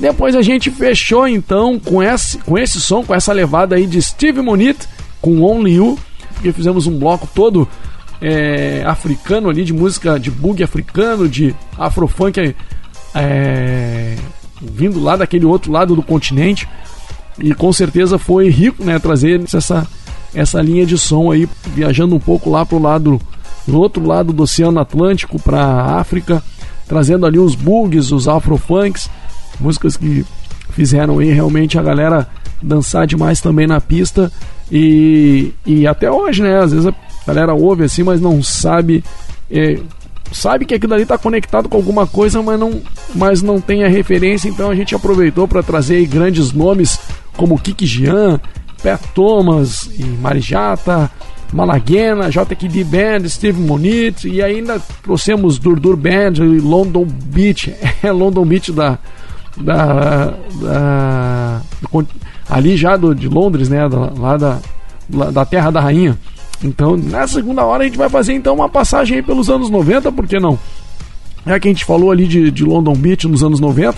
Depois a gente fechou então com esse, com esse som, com essa levada aí de Steve Monit com Only You, porque fizemos um bloco todo é, africano ali, de música de bug africano, de afrofunk é, vindo lá daquele outro lado do continente. E com certeza foi rico, né, trazer essa, essa linha de som aí, viajando um pouco lá pro lado, do outro lado do Oceano Atlântico, para África, trazendo ali os bugs, os afrofunks, músicas que fizeram aí realmente a galera dançar demais também na pista e, e até hoje, né? Às vezes a galera ouve assim, mas não sabe. é, sabe que aquilo ali está conectado com alguma coisa, mas não, mas não tem a referência, então a gente aproveitou para trazer grandes nomes como Kiki Jean, Pat Thomas e Marijata, Malaguena, JKD Band, Steve Monit e ainda trouxemos Durdur Band e London Beach, [LAUGHS] é London Beach da, da, da do ali já do, de Londres, né, da- lá da, da Terra da Rainha. Então, na segunda hora a gente vai fazer então uma passagem aí pelos anos 90, por que não? Já que a gente falou ali de, de London Beach nos anos 90,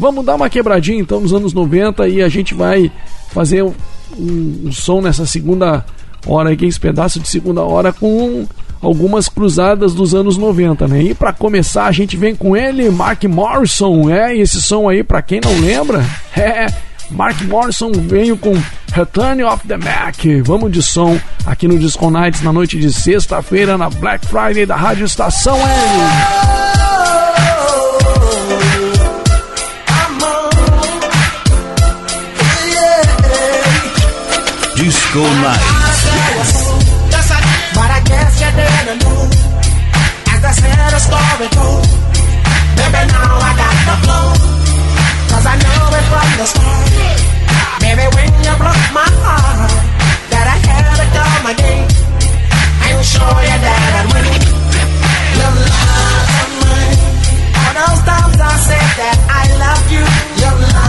vamos dar uma quebradinha então nos anos 90 e a gente vai fazer um, um som nessa segunda hora aqui, esse pedaço de segunda hora com algumas cruzadas dos anos 90, né? E para começar a gente vem com ele, Mark Morrison, é, e esse som aí para quem não lembra, [LAUGHS] é Mark Morrison veio com Return of the Mac. Vamos de som aqui no Disco Nights na noite de sexta-feira na Black Friday da Rádio Estação L. Disco Nights. I said, a story told. Baby, now I got the flow. Cause I know it from the start. Baby, when you broke my heart, that I had to come again. I'm sure you that I'd win. Your love of mine. All those times I said that I love you. Your love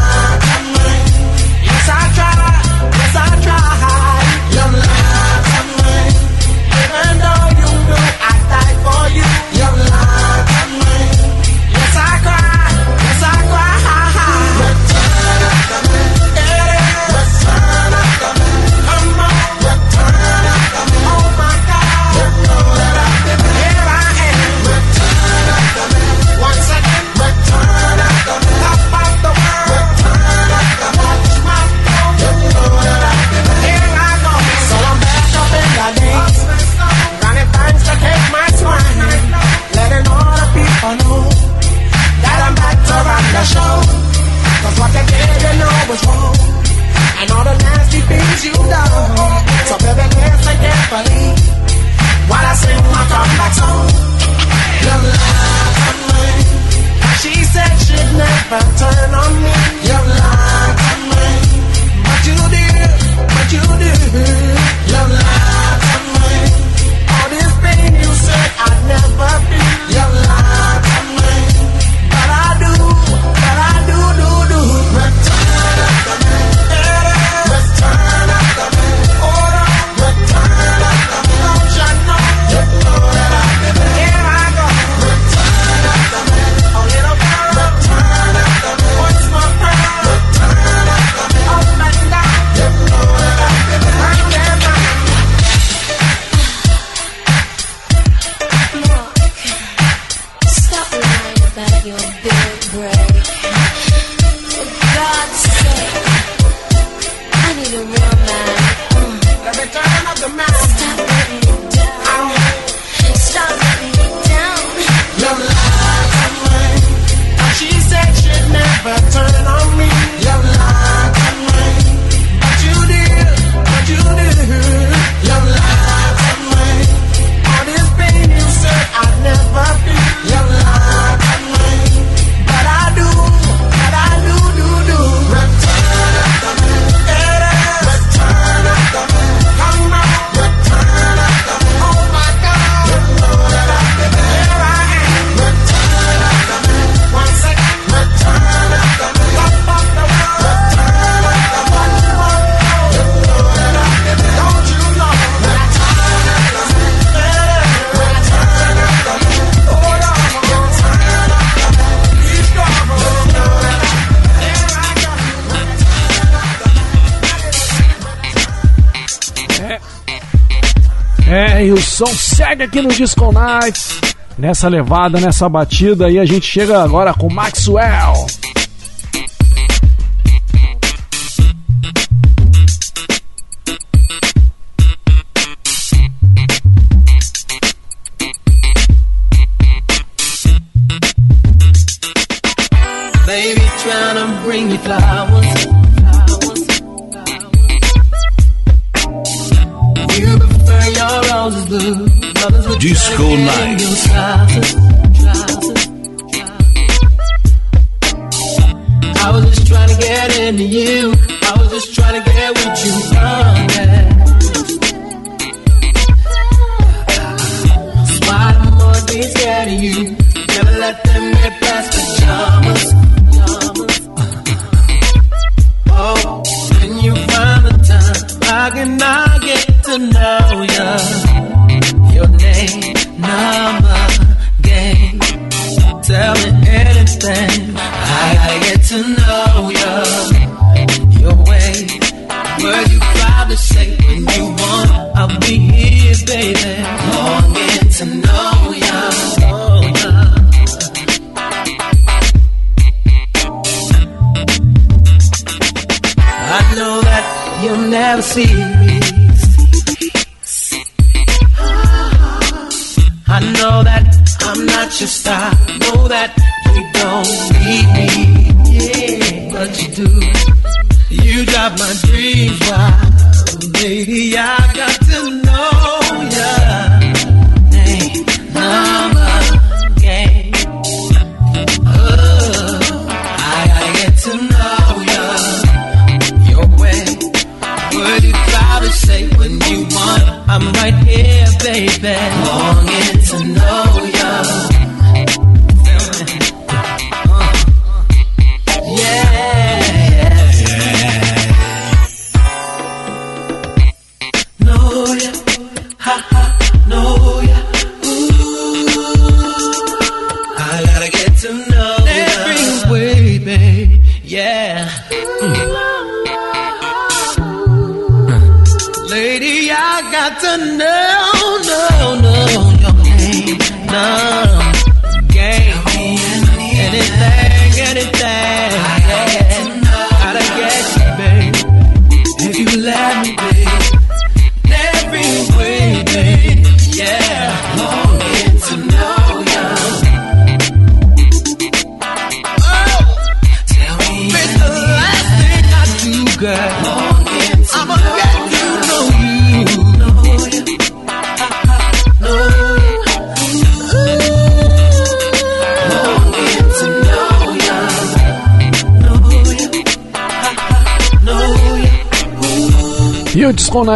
the things you've done. So baby, listen carefully while I sing my comeback song. Your lies of mine. She said she'd never turn on me. Your lies of mine. What you do? What you did. Your lies. aqui no Disco Nights. Nessa levada, nessa batida, e a gente chega agora com Maxwell. and you.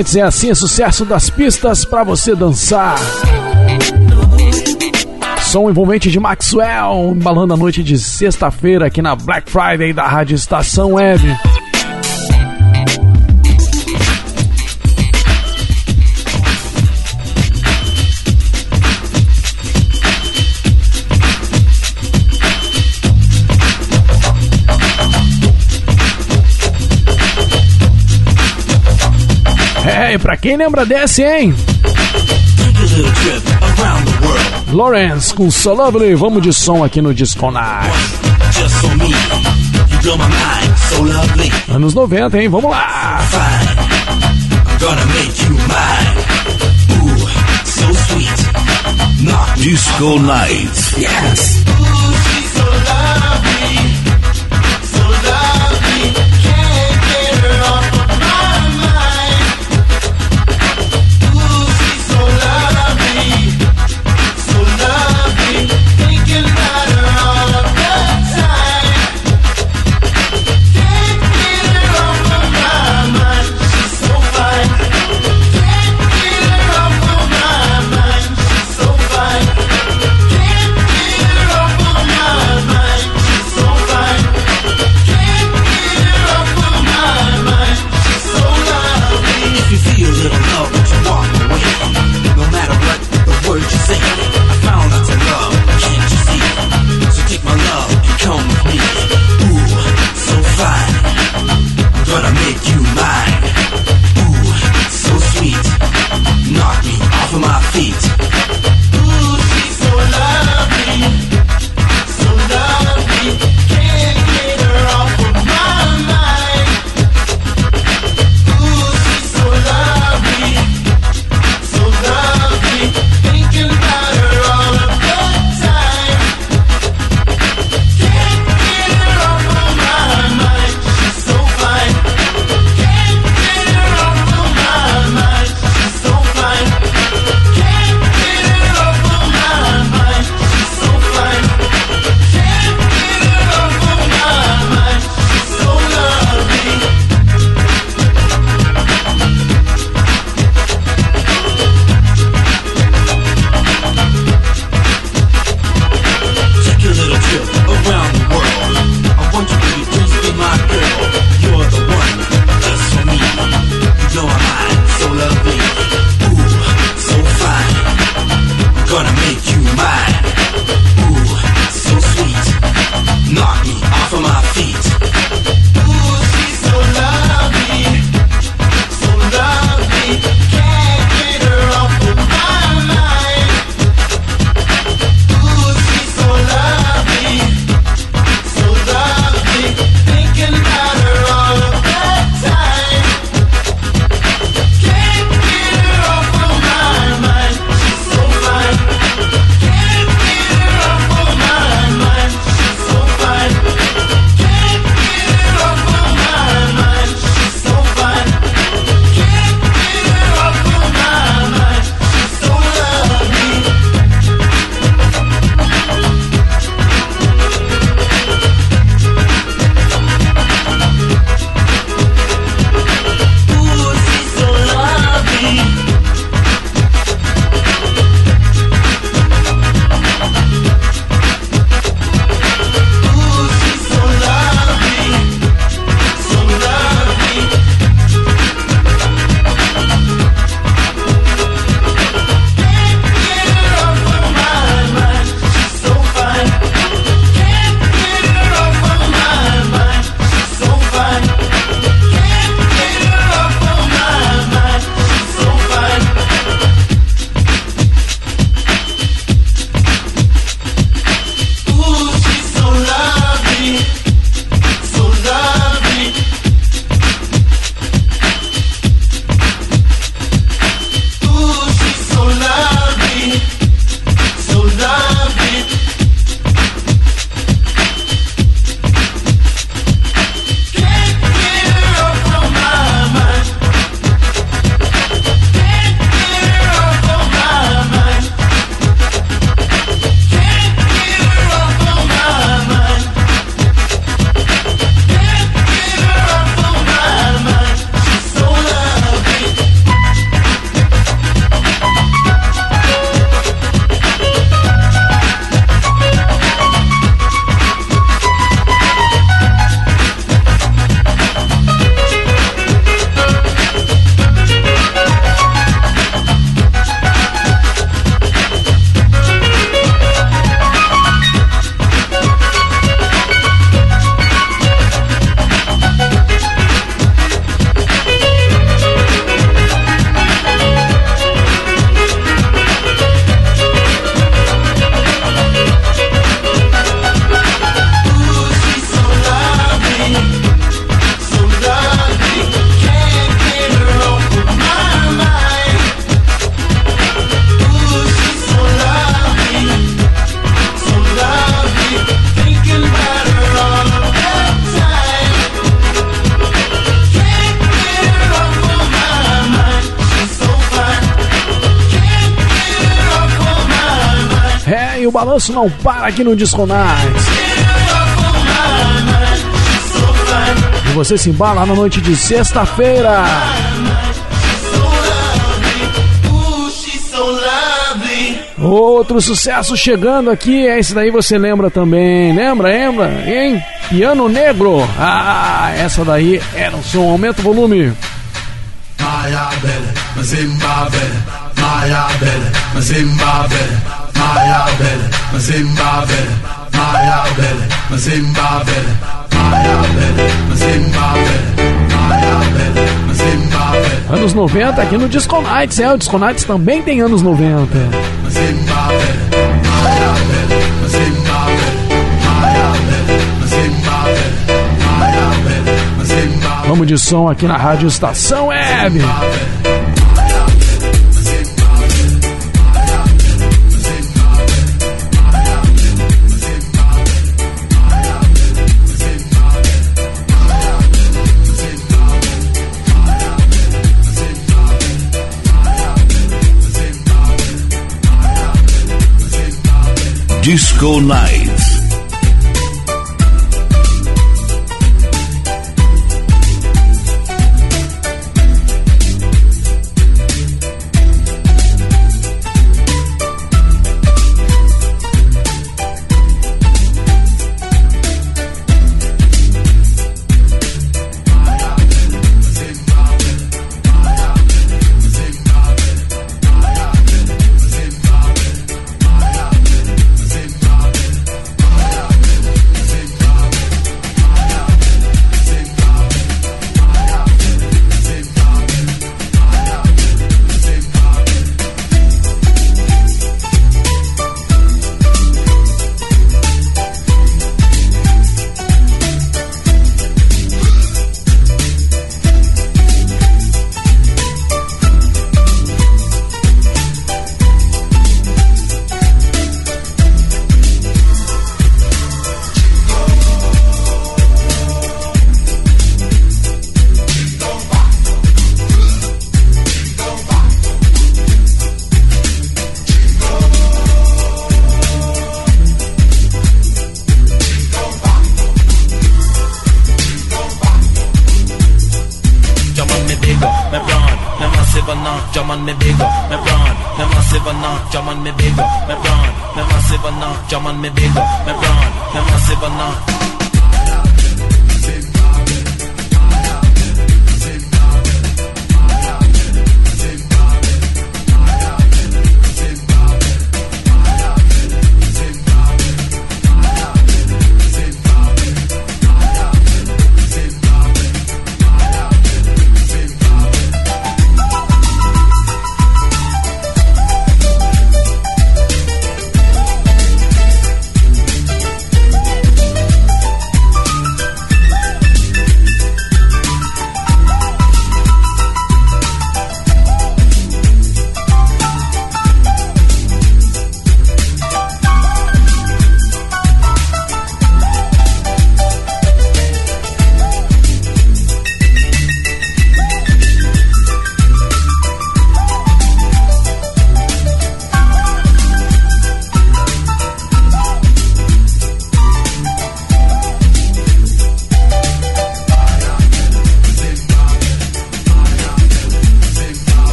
Nights é assim, sucesso das pistas pra você dançar. Som envolvente de Maxwell, embalando a noite de sexta-feira aqui na Black Friday da Rádio Estação Web. Pra quem lembra desse, hein? Lawrence com So Lovely, vamos de som aqui no Disco Night. Anos 90, hein? Vamos lá! Disco Night. Yes. Balanço não para aqui no Disco Nights. E você se embala na noite de sexta-feira. Outro sucesso chegando aqui, esse daí você lembra também, lembra, lembra, hein? Piano Negro, ah, essa daí era um som, aumenta o volume. Maya Bele, Mazimba Bele, Maya Bele, Mazimba Bele, Maya Bele, Mazimba Bele, Maya Bele, Mazimba Bele, Maya Bele, Mazimba Bele, Anos 90 aqui no Disco Nights, é, o Disco Nights também tem anos 90. Mazimba Bele, Maya Bele, Mazimba Bele, Maya Bele, Mazimba Bele, Maya Bele, Mazimba Vamos de som aqui na Rádio Estação Web. Disco Nights.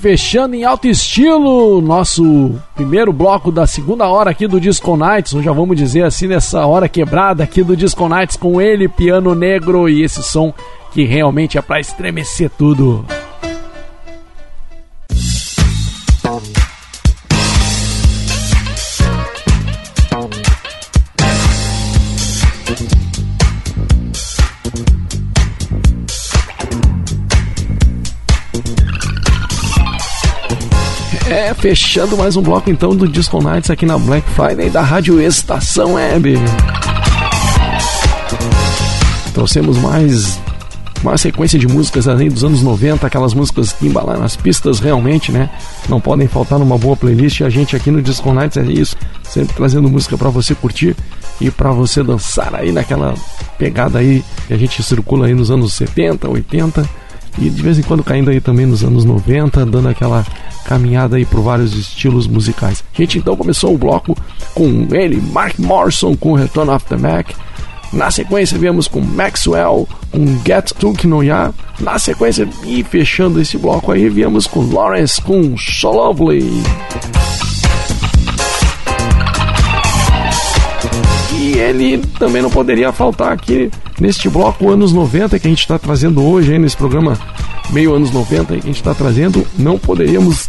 Fechando em alto estilo, nosso primeiro bloco da segunda hora aqui do Disco Nights, ou já vamos dizer assim, nessa hora quebrada aqui do Disco Nights, com ele, piano negro e esse som que realmente é pra estremecer tudo. Fechando mais um bloco então do Disco Nights aqui na Black Friday da Rádio Estação Web. Trouxemos mais uma sequência de músicas além dos anos 90, aquelas músicas que embalaram as pistas realmente, né? Não podem faltar numa boa playlist. E a gente aqui no Disco Nights é isso, sempre trazendo música para você curtir e para você dançar aí naquela pegada aí que a gente circula aí nos anos 70, 80 e de vez em quando caindo aí também nos anos 90, dando aquela caminhada aí por vários estilos musicais. A gente então começou o bloco com ele, Mark Morrison com Return of the Mac. Na sequência viemos com Maxwell com Get To Ya. Na sequência e fechando esse bloco aí viemos com Lawrence com So Lovely. E ele também não poderia faltar aqui neste bloco anos 90 que a gente está trazendo hoje, aí nesse programa meio anos 90 aí que a gente está trazendo. Não poderíamos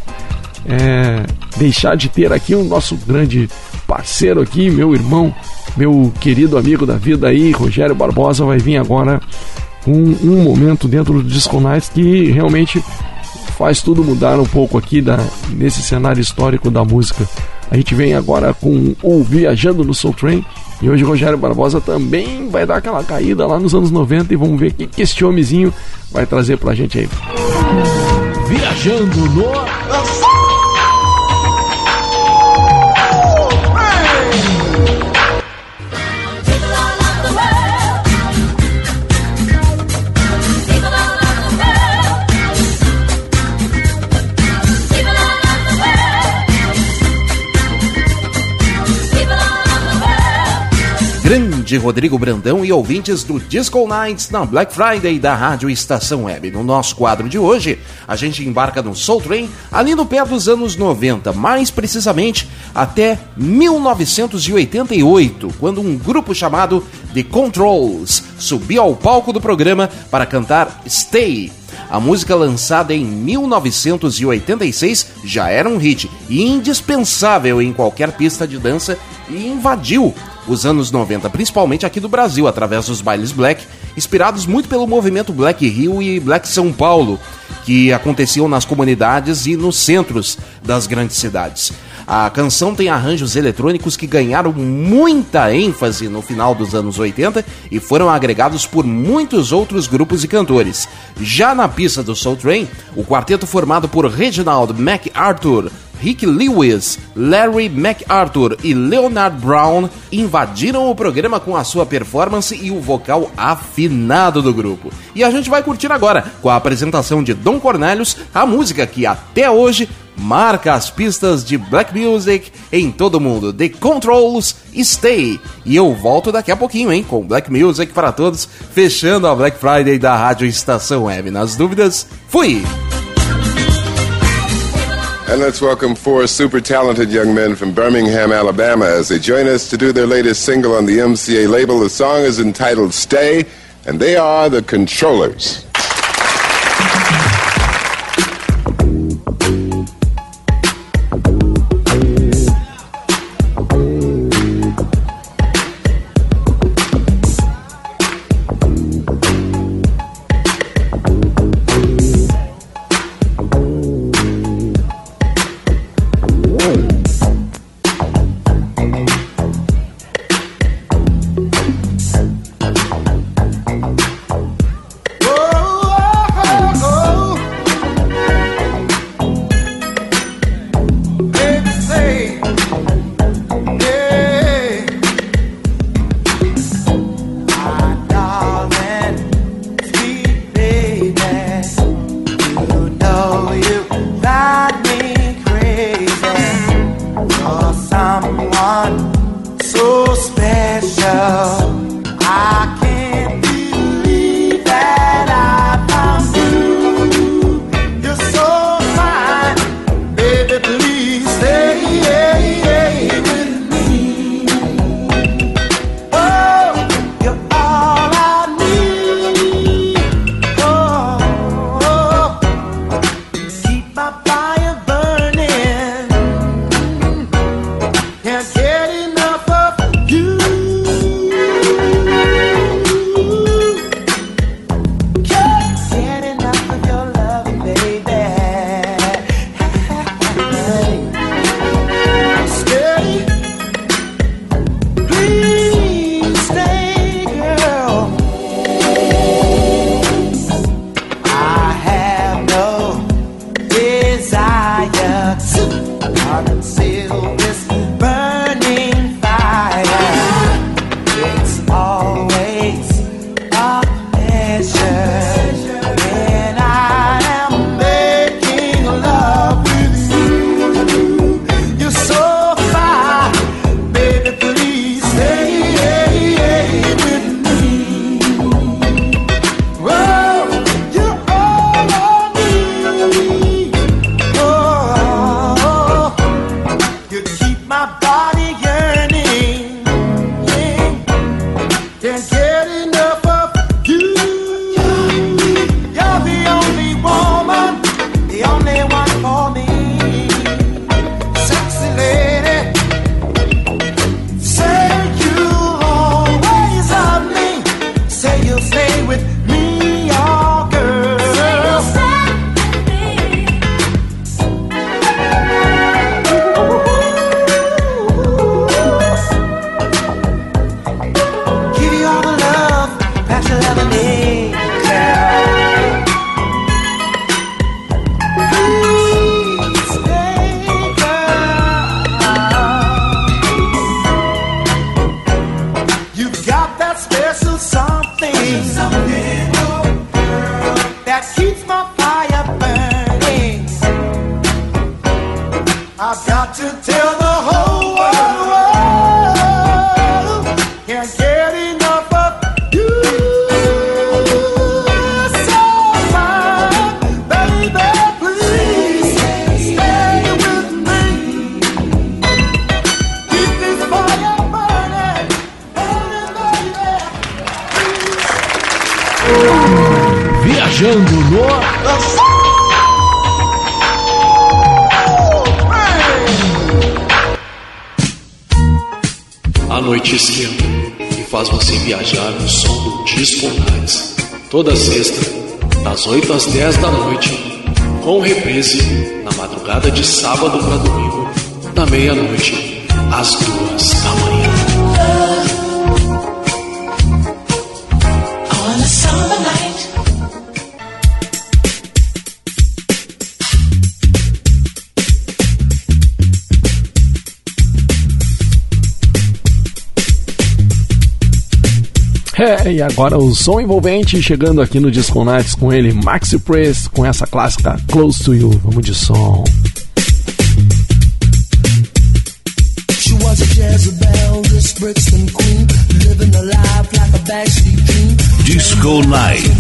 é, deixar de ter aqui o nosso grande parceiro aqui, meu irmão, meu querido amigo da vida aí, Rogério Barbosa, vai vir agora com um momento dentro do Disco Nights que realmente faz tudo mudar um pouco aqui da, nesse cenário histórico da música. A gente vem agora com o Viajando no Soul Train e hoje o Rogério Barbosa também vai dar aquela caída lá nos anos 90 e vamos ver o que, que este homenzinho vai trazer pra gente aí. Viajando no. Grande Rodrigo Brandão e ouvintes do Disco Nights na Black Friday da Rádio Estação Web. No nosso quadro de hoje, a gente embarca no Soul Train ali no pé dos anos 90, mais precisamente até 1988, quando um grupo chamado The Controls subiu ao palco do programa para cantar Stay. A música lançada em 1986 já era um hit indispensável em qualquer pista de dança e invadiu os anos 90, principalmente aqui do Brasil, através dos bailes black, inspirados muito pelo movimento Black Rio e Black São Paulo, que aconteciam nas comunidades e nos centros das grandes cidades. A canção tem arranjos eletrônicos que ganharam muita ênfase no final dos anos 80 e foram agregados por muitos outros grupos e cantores. Já na pista do Soul Train, o quarteto formado por Reginald MacArthur, Rick Lewis, Larry MacArthur e Leonard Brown invadiram o programa com a sua performance e o vocal afinado do grupo. E a gente vai curtir agora, com a apresentação de Don Cornelius, a música que até hoje marca as pistas de black music em todo mundo. The Controls Stay. E eu volto daqui a pouquinho, hein, com black music para todos, fechando a Black Friday da Rádio Estação Web. Nas dúvidas, fui! And let's welcome four super talented young men from Birmingham, Alabama, as they join us to do their latest single on the MCA label. The song is entitled Stay, and they are the Controllers. E agora o som envolvente chegando aqui no Disco Nights com ele, Maxi Press, com essa clássica Close to You. Vamos de som. She was a Jezebel, this Brixton queen, living a life like a backstreet dream. Disco Nights.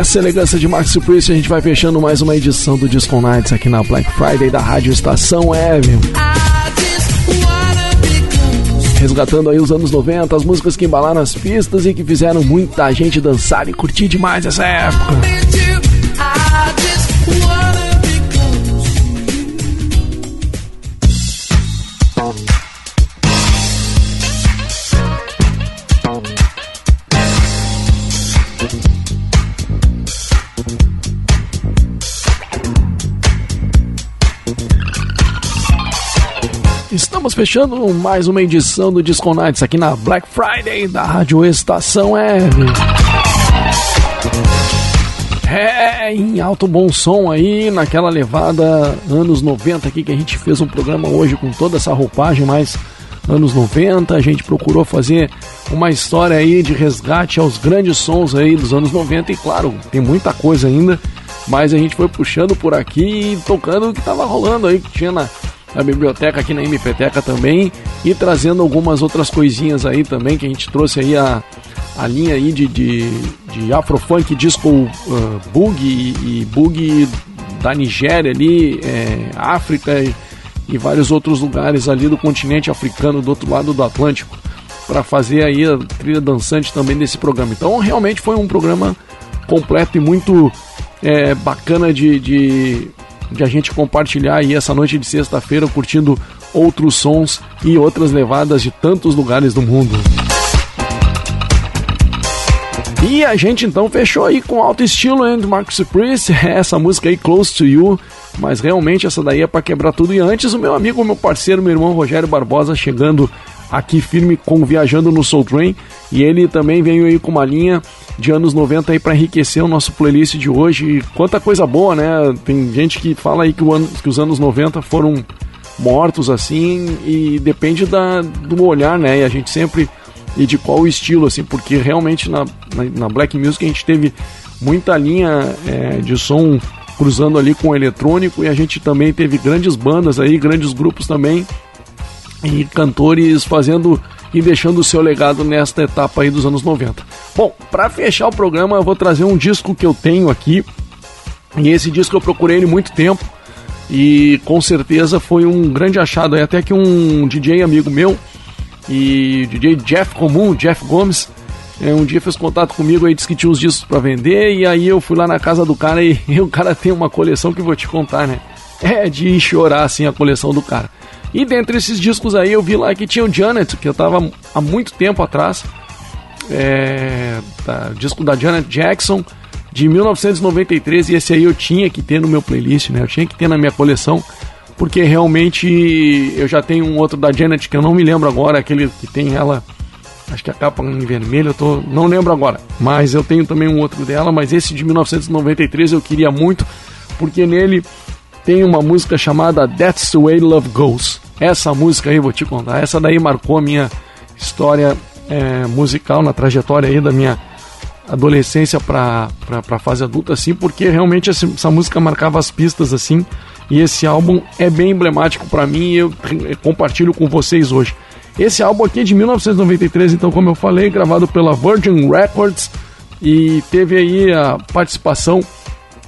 E nessa elegância de Max Priest a gente vai fechando mais uma edição do Disco Nights aqui na Black Friday da Rádio Estação Web. Resgatando aí os anos 90, as músicas que embalaram as pistas e que fizeram muita gente dançar e curtir demais essa época. Estamos fechando mais uma edição do Disco Nights aqui na Black Friday da Rádio Estação Web. É, em alto bom som aí, naquela levada anos 90 aqui que a gente fez um programa hoje com toda essa roupagem mais anos 90. A gente procurou fazer uma história aí de resgate aos grandes sons aí dos anos 90 e claro, tem muita coisa ainda, mas a gente foi puxando por aqui e tocando o que tava rolando aí, que tinha na, na biblioteca aqui na MPTeca também e trazendo algumas outras coisinhas aí também que a gente trouxe aí a, a linha aí de, de, de Afrofunk Disco uh, Bug e, e Bug da Nigéria ali, é, África e, e vários outros lugares ali do continente africano do outro lado do Atlântico para fazer aí a trilha dançante também desse programa. Então realmente foi um programa completo e muito é, bacana de, de, de a gente compartilhar aí essa noite de sexta-feira curtindo outros sons e outras levadas de tantos lugares do mundo. E a gente então fechou aí com alto estilo do Marcus Priest, [LAUGHS] essa música aí Close to You, mas realmente essa daí é para quebrar tudo. E antes o meu amigo, meu parceiro, meu irmão Rogério Barbosa chegando aqui firme com Viajando no Soul Train, e ele também veio aí com uma linha de anos 90 aí para enriquecer o nosso playlist de hoje. E quanta coisa boa, né? Tem gente que fala aí que, ano, que os anos 90 foram mortos assim e depende da, do olhar, né? E a gente sempre e de qual estilo, assim, porque realmente na, na, na Black Music a gente teve muita linha é, de som cruzando ali com o eletrônico e a gente também teve grandes bandas aí, grandes grupos também e cantores fazendo e deixando o seu legado nesta etapa aí dos anos 90. Bom, para fechar o programa eu vou trazer um disco que eu tenho aqui e esse disco eu procurei ele muito tempo E com certeza foi um grande achado. aí, Até que um DJ amigo meu, e DJ Jeff Comum, Jeff Gomes, é, um dia fez contato comigo aí, disse que tinha uns discos pra vender, e aí eu fui lá na casa do cara e, [LAUGHS] e o cara tem uma coleção que vou te contar, né? É de chorar, assim, a coleção do cara. E dentre esses discos aí eu vi lá que tinha o Janet, que eu tava há muito tempo atrás, é, tá, disco da Janet Jackson, de 1993, e esse aí eu tinha que ter no meu playlist, né? Eu tinha que ter na minha coleção, porque realmente eu já tenho um outro da Janet que eu não me lembro agora, aquele que tem ela, acho que a capa em vermelho, eu tô, não lembro agora, mas eu tenho também um outro dela, mas esse de 1993 eu queria muito, porque nele tem uma música chamada That's the Way Love Goes. Essa música aí vou te contar, essa daí marcou a minha história é, musical na trajetória aí da minha adolescência para a fase adulta, assim, porque realmente essa, essa música marcava as pistas, assim, e esse álbum é bem emblemático para mim e eu compartilho com vocês hoje. Esse álbum aqui é de 1993, então, como eu falei, gravado pela Virgin Records e teve aí a participação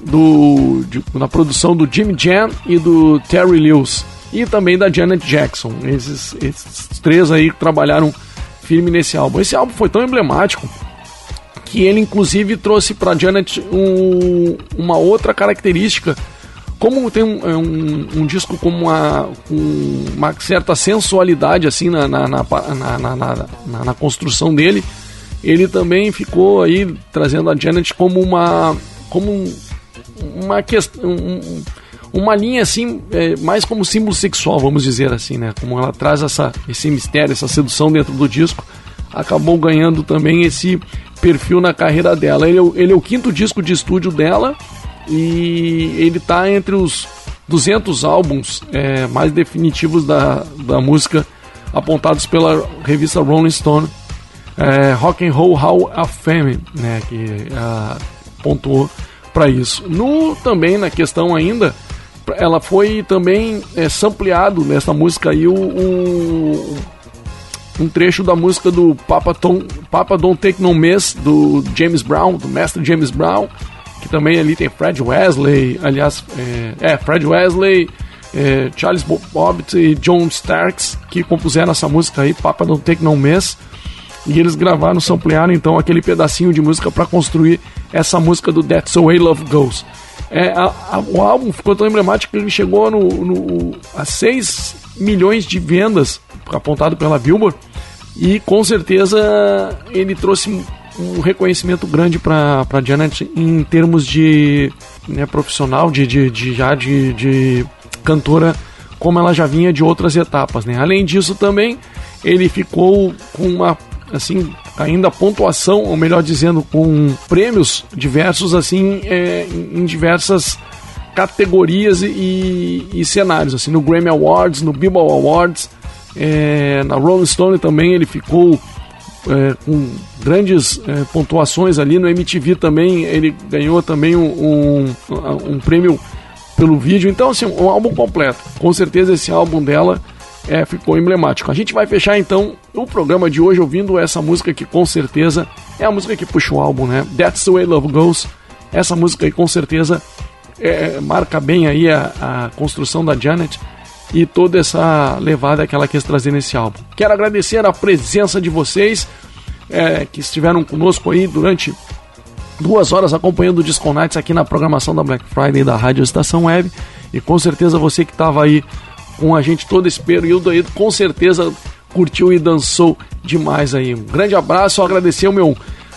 do, de- na produção do Jimmy Jam e do Terry Lewis e também da Janet Jackson. Esses, esses três aí trabalharam firme nesse álbum. Esse álbum foi tão emblemático que ele inclusive trouxe para Janet um- uma outra característica. Como tem um, é um- um disco com uma, com uma certa sensualidade assim na, na, na, na- na- na- construção dele, ele também ficou aí trazendo a Janet como uma como uma questão um- uma linha assim é, mais como símbolo sexual vamos dizer assim né? Como ela traz essa esse mistério essa sedução dentro do disco acabou ganhando também esse perfil na carreira dela. Ele é, o- ele é o quinto disco de estúdio dela e ele tá entre os 200 álbuns é, mais definitivos da, da música apontados pela revista Rolling Stone. É, Rock and Roll Hall of Fame, né, que ah, pontuou para isso. No também na questão ainda, ela foi também é, sampleado nessa música aí o, o- um trecho da música do Papa, Tom, Papa Don't Take No Mess do James Brown, do mestre James Brown, que também ali tem Fred Wesley, aliás, é, é, Fred Wesley, é, Charles Bo- Bobbitt e John Starks que compuseram essa música aí, Papa Don't Take No Mess. E eles gravaram, samplearam então aquele pedacinho de música para construir essa música do That's the Way Love Goes. É, a- a- o álbum ficou tão emblemático que ele chegou no, no- a 6 milhões de vendas, apontado pela Billboard, e com certeza ele trouxe um, reconhecimento grande para Janet em termos de né, profissional, de, de, de já de, de cantora, como ela já vinha de outras etapas. Né? Além disso, também ele ficou com uma assim ainda pontuação, ou melhor dizendo, com prêmios diversos assim é, em diversas categorias e, e cenários, assim no Grammy Awards, no Billboard Awards, é, na Rolling Stone também ele ficou é, com grandes é, pontuações ali no MTV também ele ganhou também um, um, um prêmio pelo vídeo. Então assim um álbum completo. Com certeza esse álbum dela é, ficou emblemático. A gente vai fechar então o programa de hoje ouvindo essa música que com certeza é a música que puxa o álbum né? That's the Way Love Goes. Essa música aí com certeza é, marca bem aí a, a construção da Janet e toda essa levada que ela quis trazer nesse álbum. Quero agradecer a presença de vocês é, que estiveram conosco aí durante duas horas acompanhando o Disco Nights aqui na programação da Black Friday da Rádio Estação Web. E com certeza você que estava aí com a gente todo esse período aí, com certeza curtiu e dançou demais aí. Um grande abraço, agradecer o meu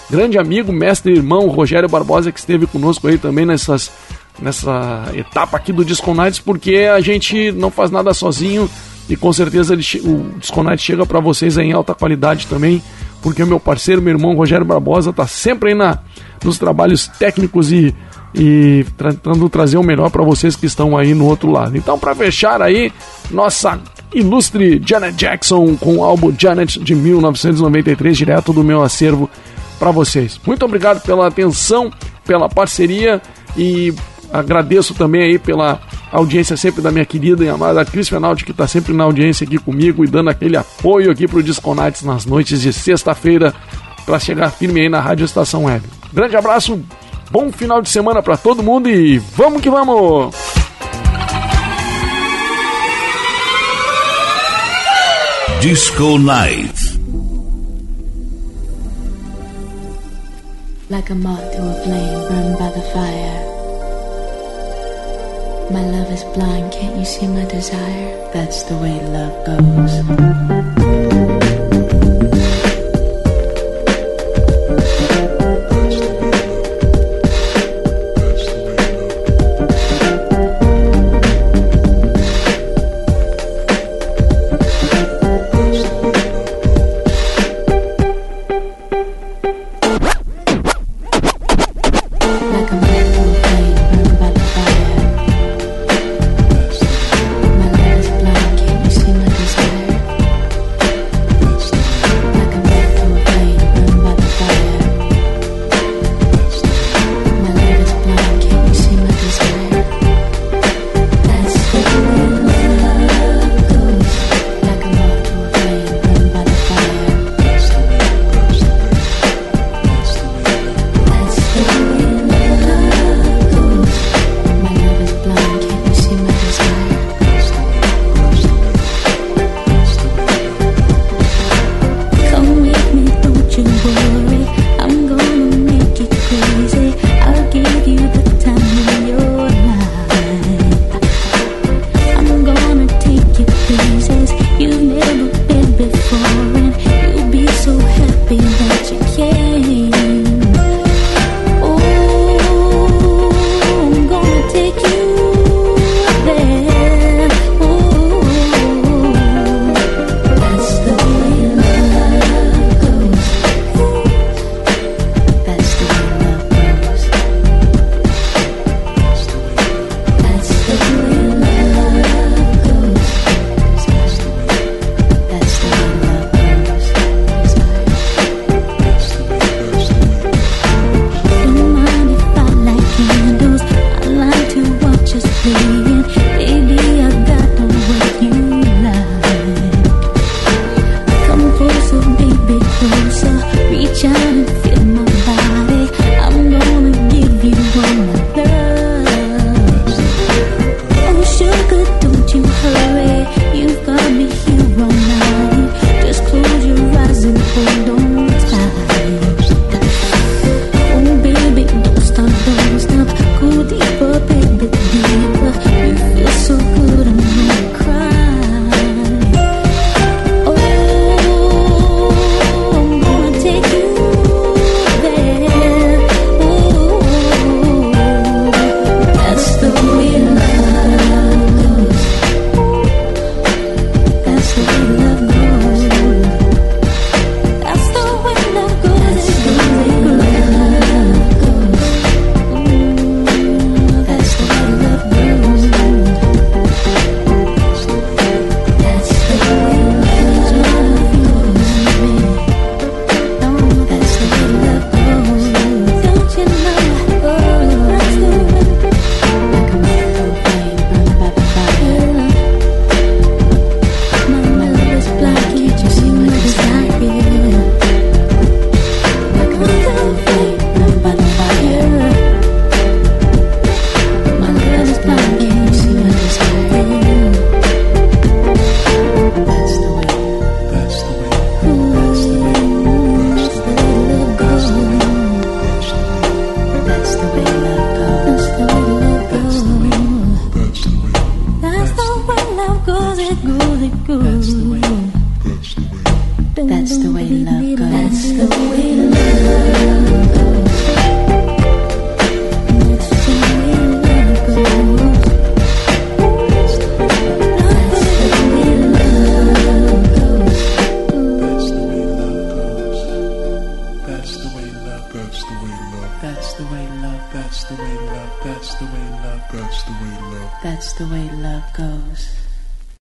grande amigo, mestre e irmão Rogério Barbosa que esteve conosco aí também nessas nessa etapa aqui do Disco Nights, porque a gente não faz nada sozinho e com certeza ele o Disco Nights chega para vocês em alta qualidade também, porque o meu parceiro, meu irmão Rogério Barbosa tá sempre aí na, nos trabalhos técnicos e, e tentando trazer o melhor para vocês que estão aí no outro lado. Então, para fechar aí, nossa ilustre Janet Jackson com o álbum Janet de 1993, direto do meu acervo para vocês. Muito obrigado pela atenção, pela parceria e agradeço também aí pela audiência sempre da minha querida e amada Cris Fenaldi, que está sempre na audiência aqui comigo e dando aquele apoio aqui pro Disconates nas noites de sexta-feira para chegar firme aí na Rádio Estação Web. Grande abraço, Bom final de semana para todo mundo e vamos que vamos! Disco Night. Like a moth to a flame burned by the fire. My love is blind, can't you see my desire? That's the way love goes.